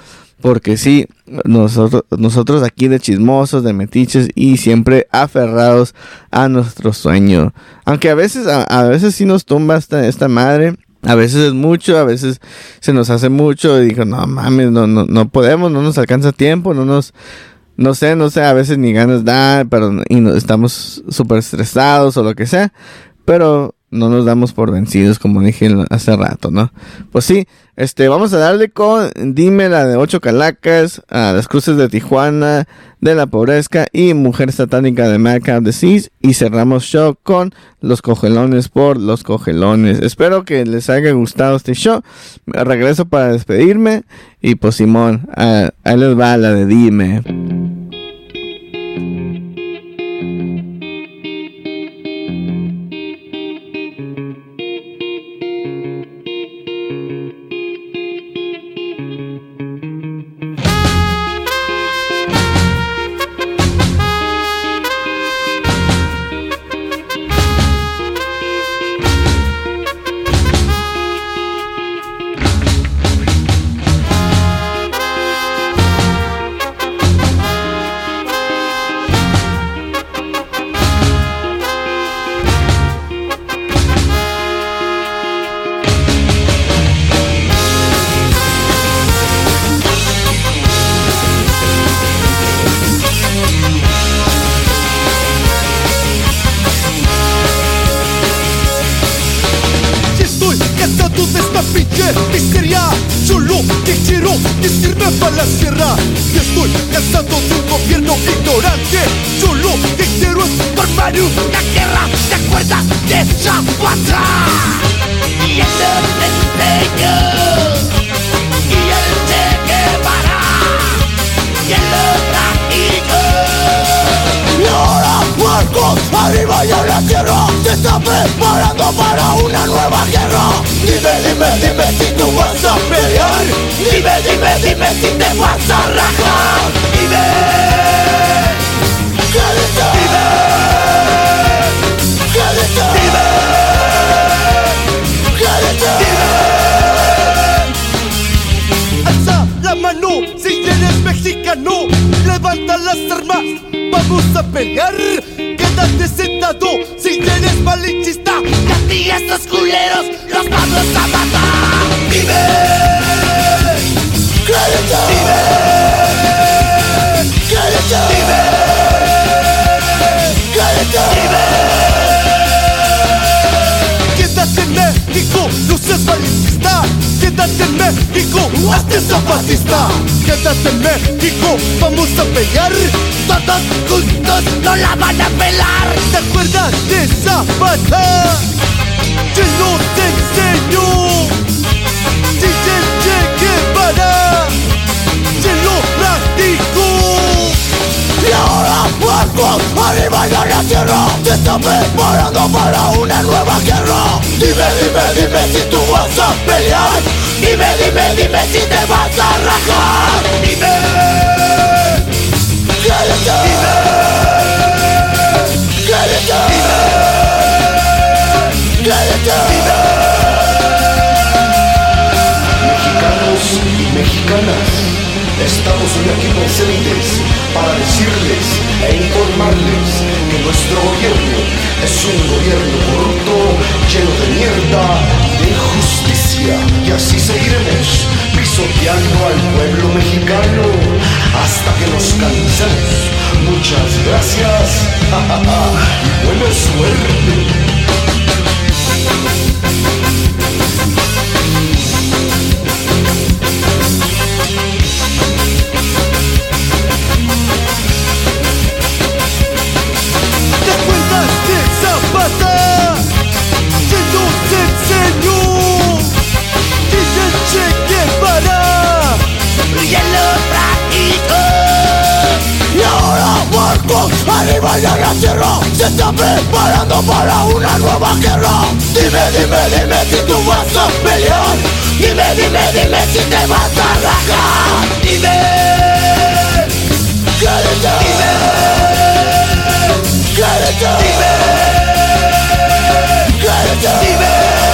Porque sí, nosotros, nosotros aquí de chismosos, de metiches y siempre aferrados a nuestro sueño. Aunque a veces, a, a veces sí nos tumba esta, esta madre. A veces es mucho, a veces se nos hace mucho y digo, no mames, no, no, no podemos, no nos alcanza tiempo, no nos, no sé, no sé, a veces ni ganas da, pero y no- estamos súper estresados o lo que sea, pero no nos damos por vencidos, como dije hace rato, ¿no? Pues sí, este, vamos a darle con Dime la de Ocho Calacas, a Las Cruces de Tijuana, de la Pobrezca y Mujer Satánica de Mad Cow Disease, y cerramos show con Los Cogelones por Los Cogelones. Espero que les haya gustado este show. Regreso para despedirme, y pues Simón, ah, ahí les va la de Dime. Armas, vamos a pelear. Quédate sentado si eres malinchista Y a ti estos culeros los vamos a matar. Dime ¿Qué hazte zapatista Quédate en México, vamos a pelear. Todos juntos no la van a pelar. ¿Te acuerdas de Zapata? Te lo te enseñó Dice Che Guevara Te lo Y ahora puercos, arriba ya la tierra Se está preparando para una nueva guerra. Dime, dime, dime si tú vas a pelear Dime, dime, dime si te vas a rajar Dime ¿Qué dices? Dime ¿Qué dices? Dime ¿Qué dices? Mexicanos y mexicanas, estamos hoy aquí presentes para decirles e informarles que nuestro gobierno es un gobierno corrupto, lleno de mierda de injusticia. Y así seguiremos pisoteando al pueblo mexicano hasta que nos cansemos. Muchas gracias y buena suerte. Y ahora puercos, arriba ya la tierra Se está preparando para una nueva guerra. Dime, dime, dime si tú vas a pelear. Dime, dime, dime si te vas a rajar. Dime. Dime. Dime. Dime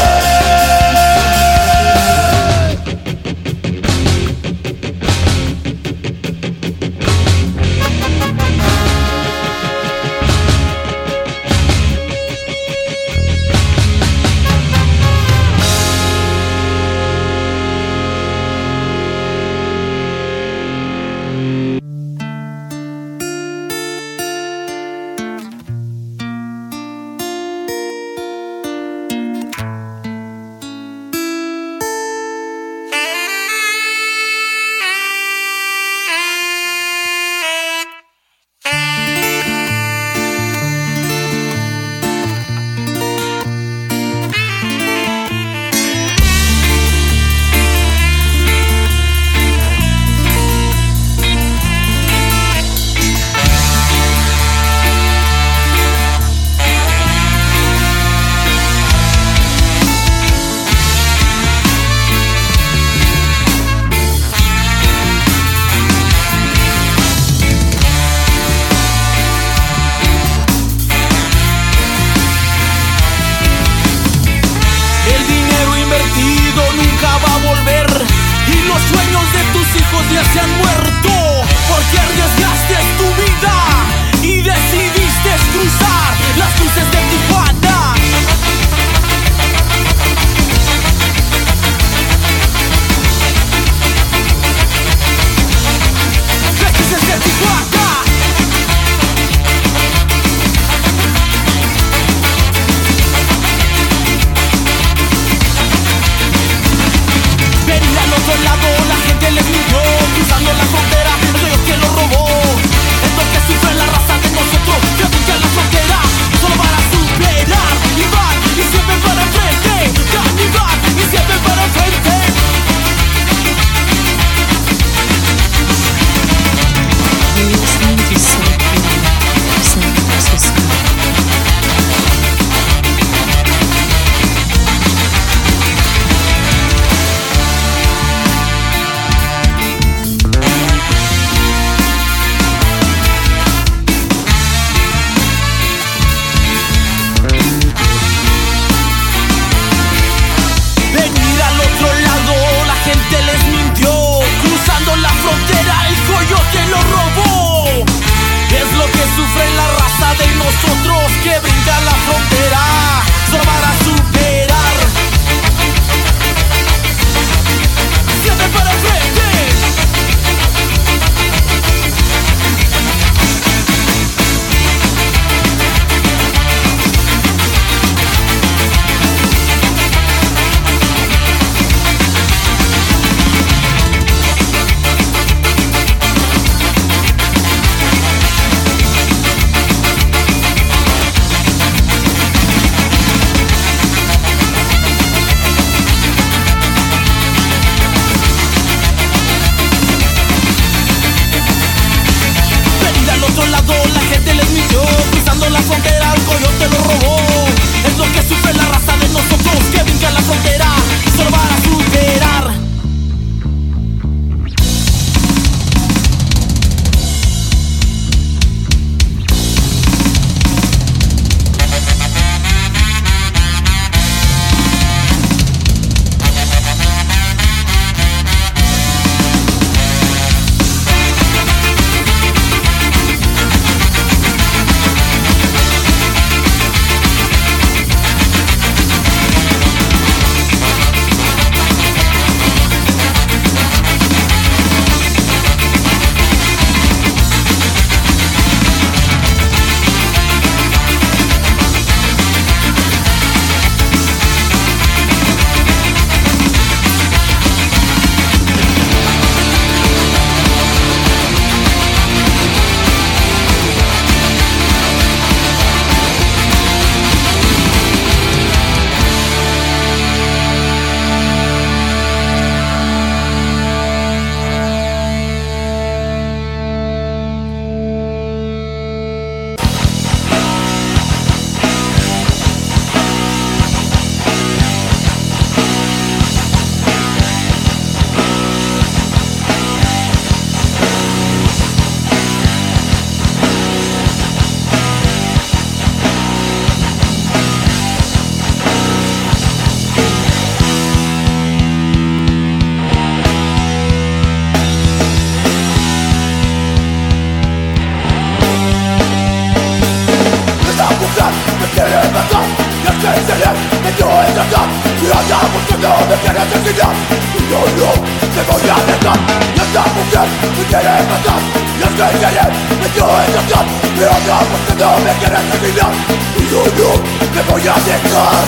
dejar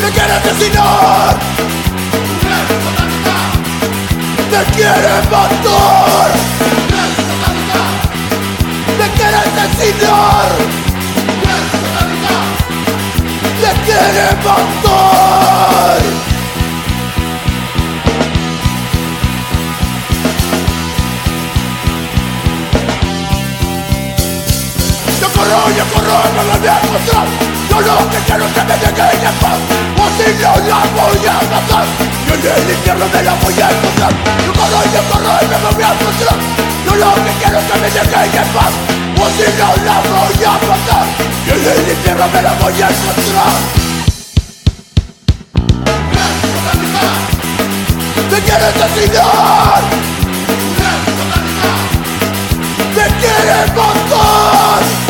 Te quieren asesinar Te quieren matar Te quieren asesinar Te quieren matar corro corroe no lo voy a mostrar Yo lo que quiero es que me dejen en paz O si no la voy a matar Yo en el infierno me la voy a encontrar Yo corroe, yo corroe, me voy a frustrar Yo lo que quiero es que me dejen en paz O si no la voy a matar Yo en el infierno me la voy a encontrar Te quiero asesinar Te quiero matar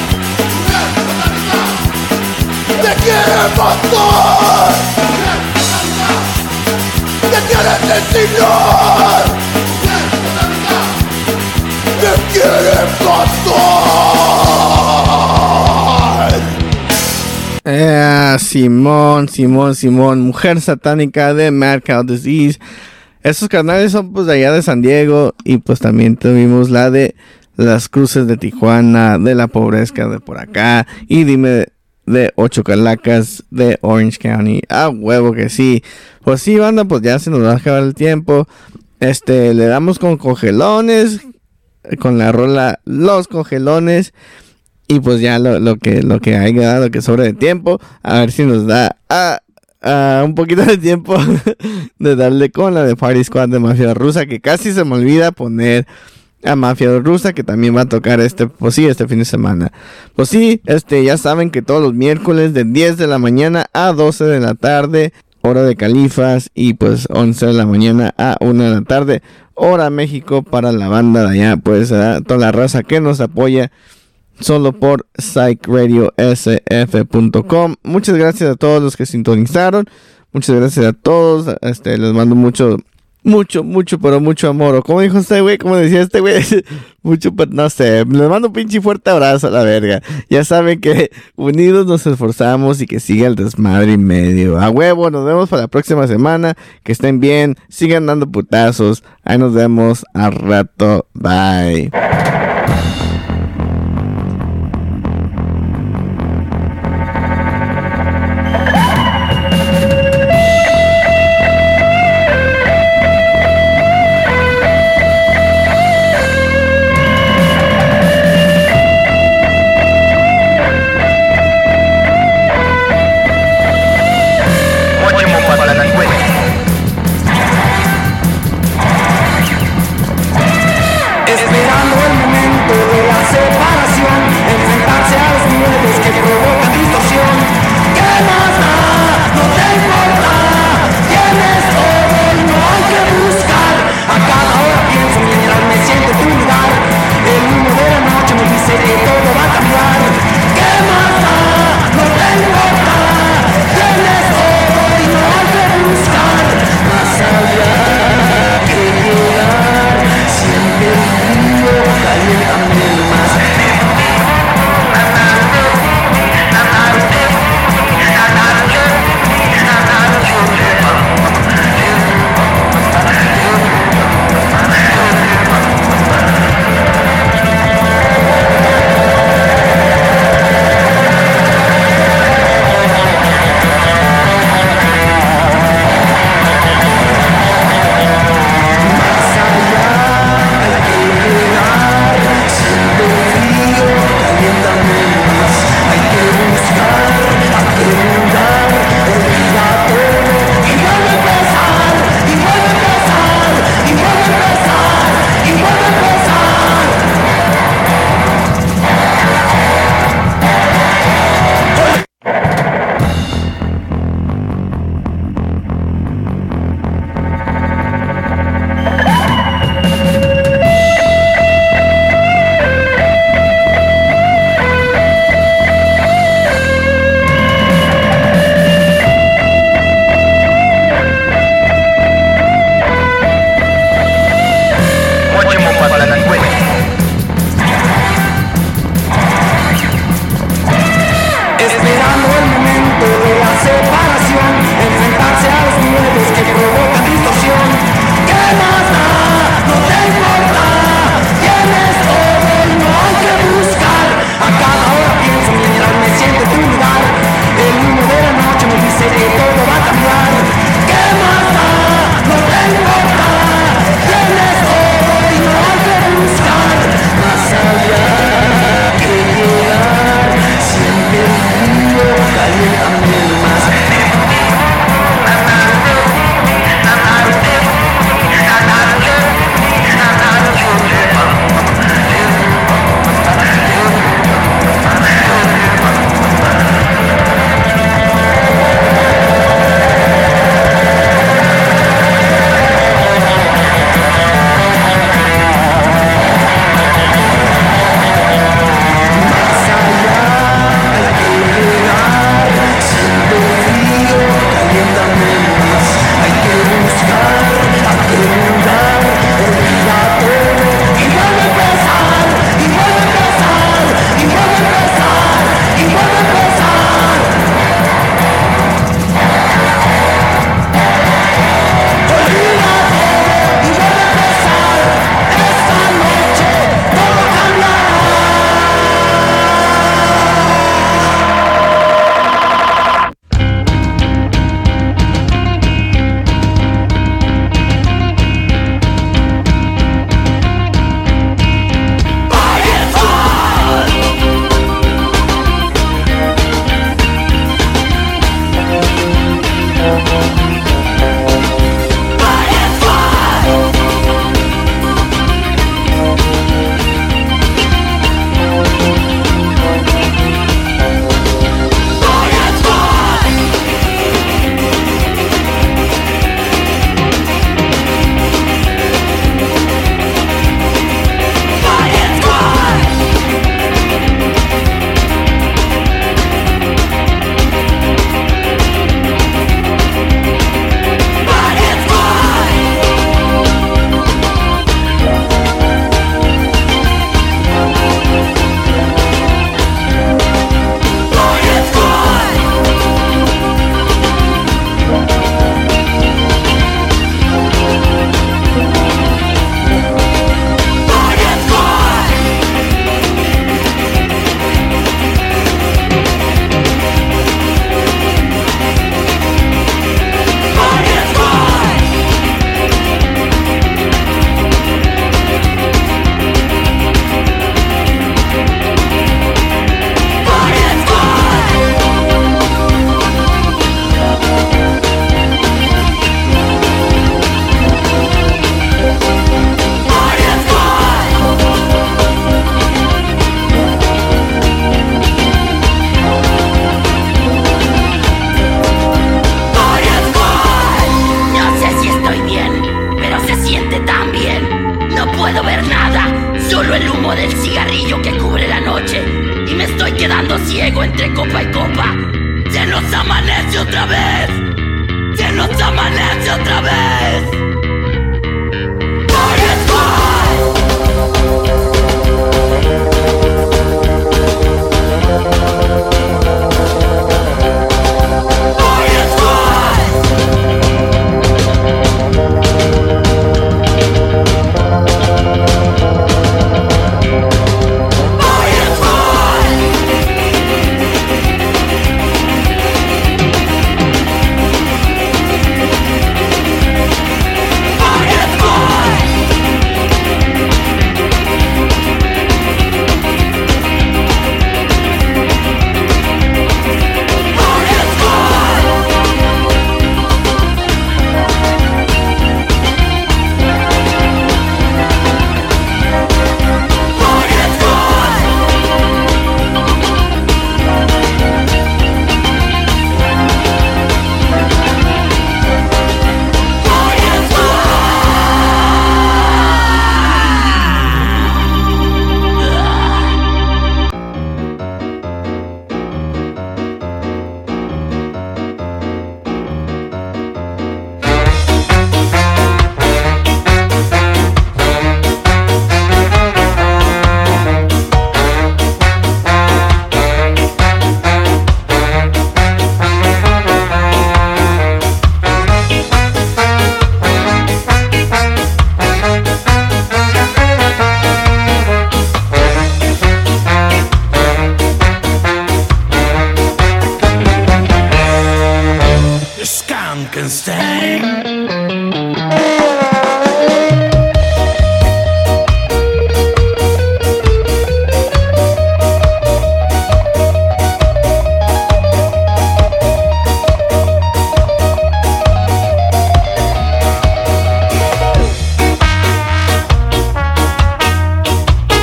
¡Me quiere matar! ¡Me quiere asesinar! ¡Me quiere matar! Eh, Simón, Simón, Simón, mujer satánica de Mad Cow Disease. Esos canales son pues de allá de San Diego y pues también tuvimos la de las cruces de Tijuana, de la pobreza de por acá y dime de Ocho Calacas de Orange County. Ah, huevo que sí. Pues sí, banda, pues ya se nos va a acabar el tiempo. Este, le damos con congelones, con la rola Los Congelones. Y pues ya lo, lo que lo que haya, lo que sobre de tiempo, a ver si nos da ah, ah, un poquito de tiempo de darle con la de Party Squad de Mafia Rusa, que casi se me olvida poner a Mafia Rusa, que también va a tocar este, pues sí, este fin de semana. Pues sí, este, ya saben que todos los miércoles de 10 de la mañana a 12 de la tarde, hora de Califas, y pues 11 de la mañana a 1 de la tarde, hora México para la banda de allá, pues ¿verdad? toda la raza que nos apoya solo por psychradiosf.com. Muchas gracias a todos los que sintonizaron. Muchas gracias a todos. Este, les mando mucho, mucho, mucho, pero mucho amor. O como dijo este güey, como decía este güey, mucho, pero no sé. Les mando un pinche fuerte abrazo a la verga. Ya saben que unidos nos esforzamos y que siga el desmadre y medio. A huevo, nos vemos para la próxima semana. Que estén bien, sigan dando putazos. Ahí nos vemos al rato. Bye.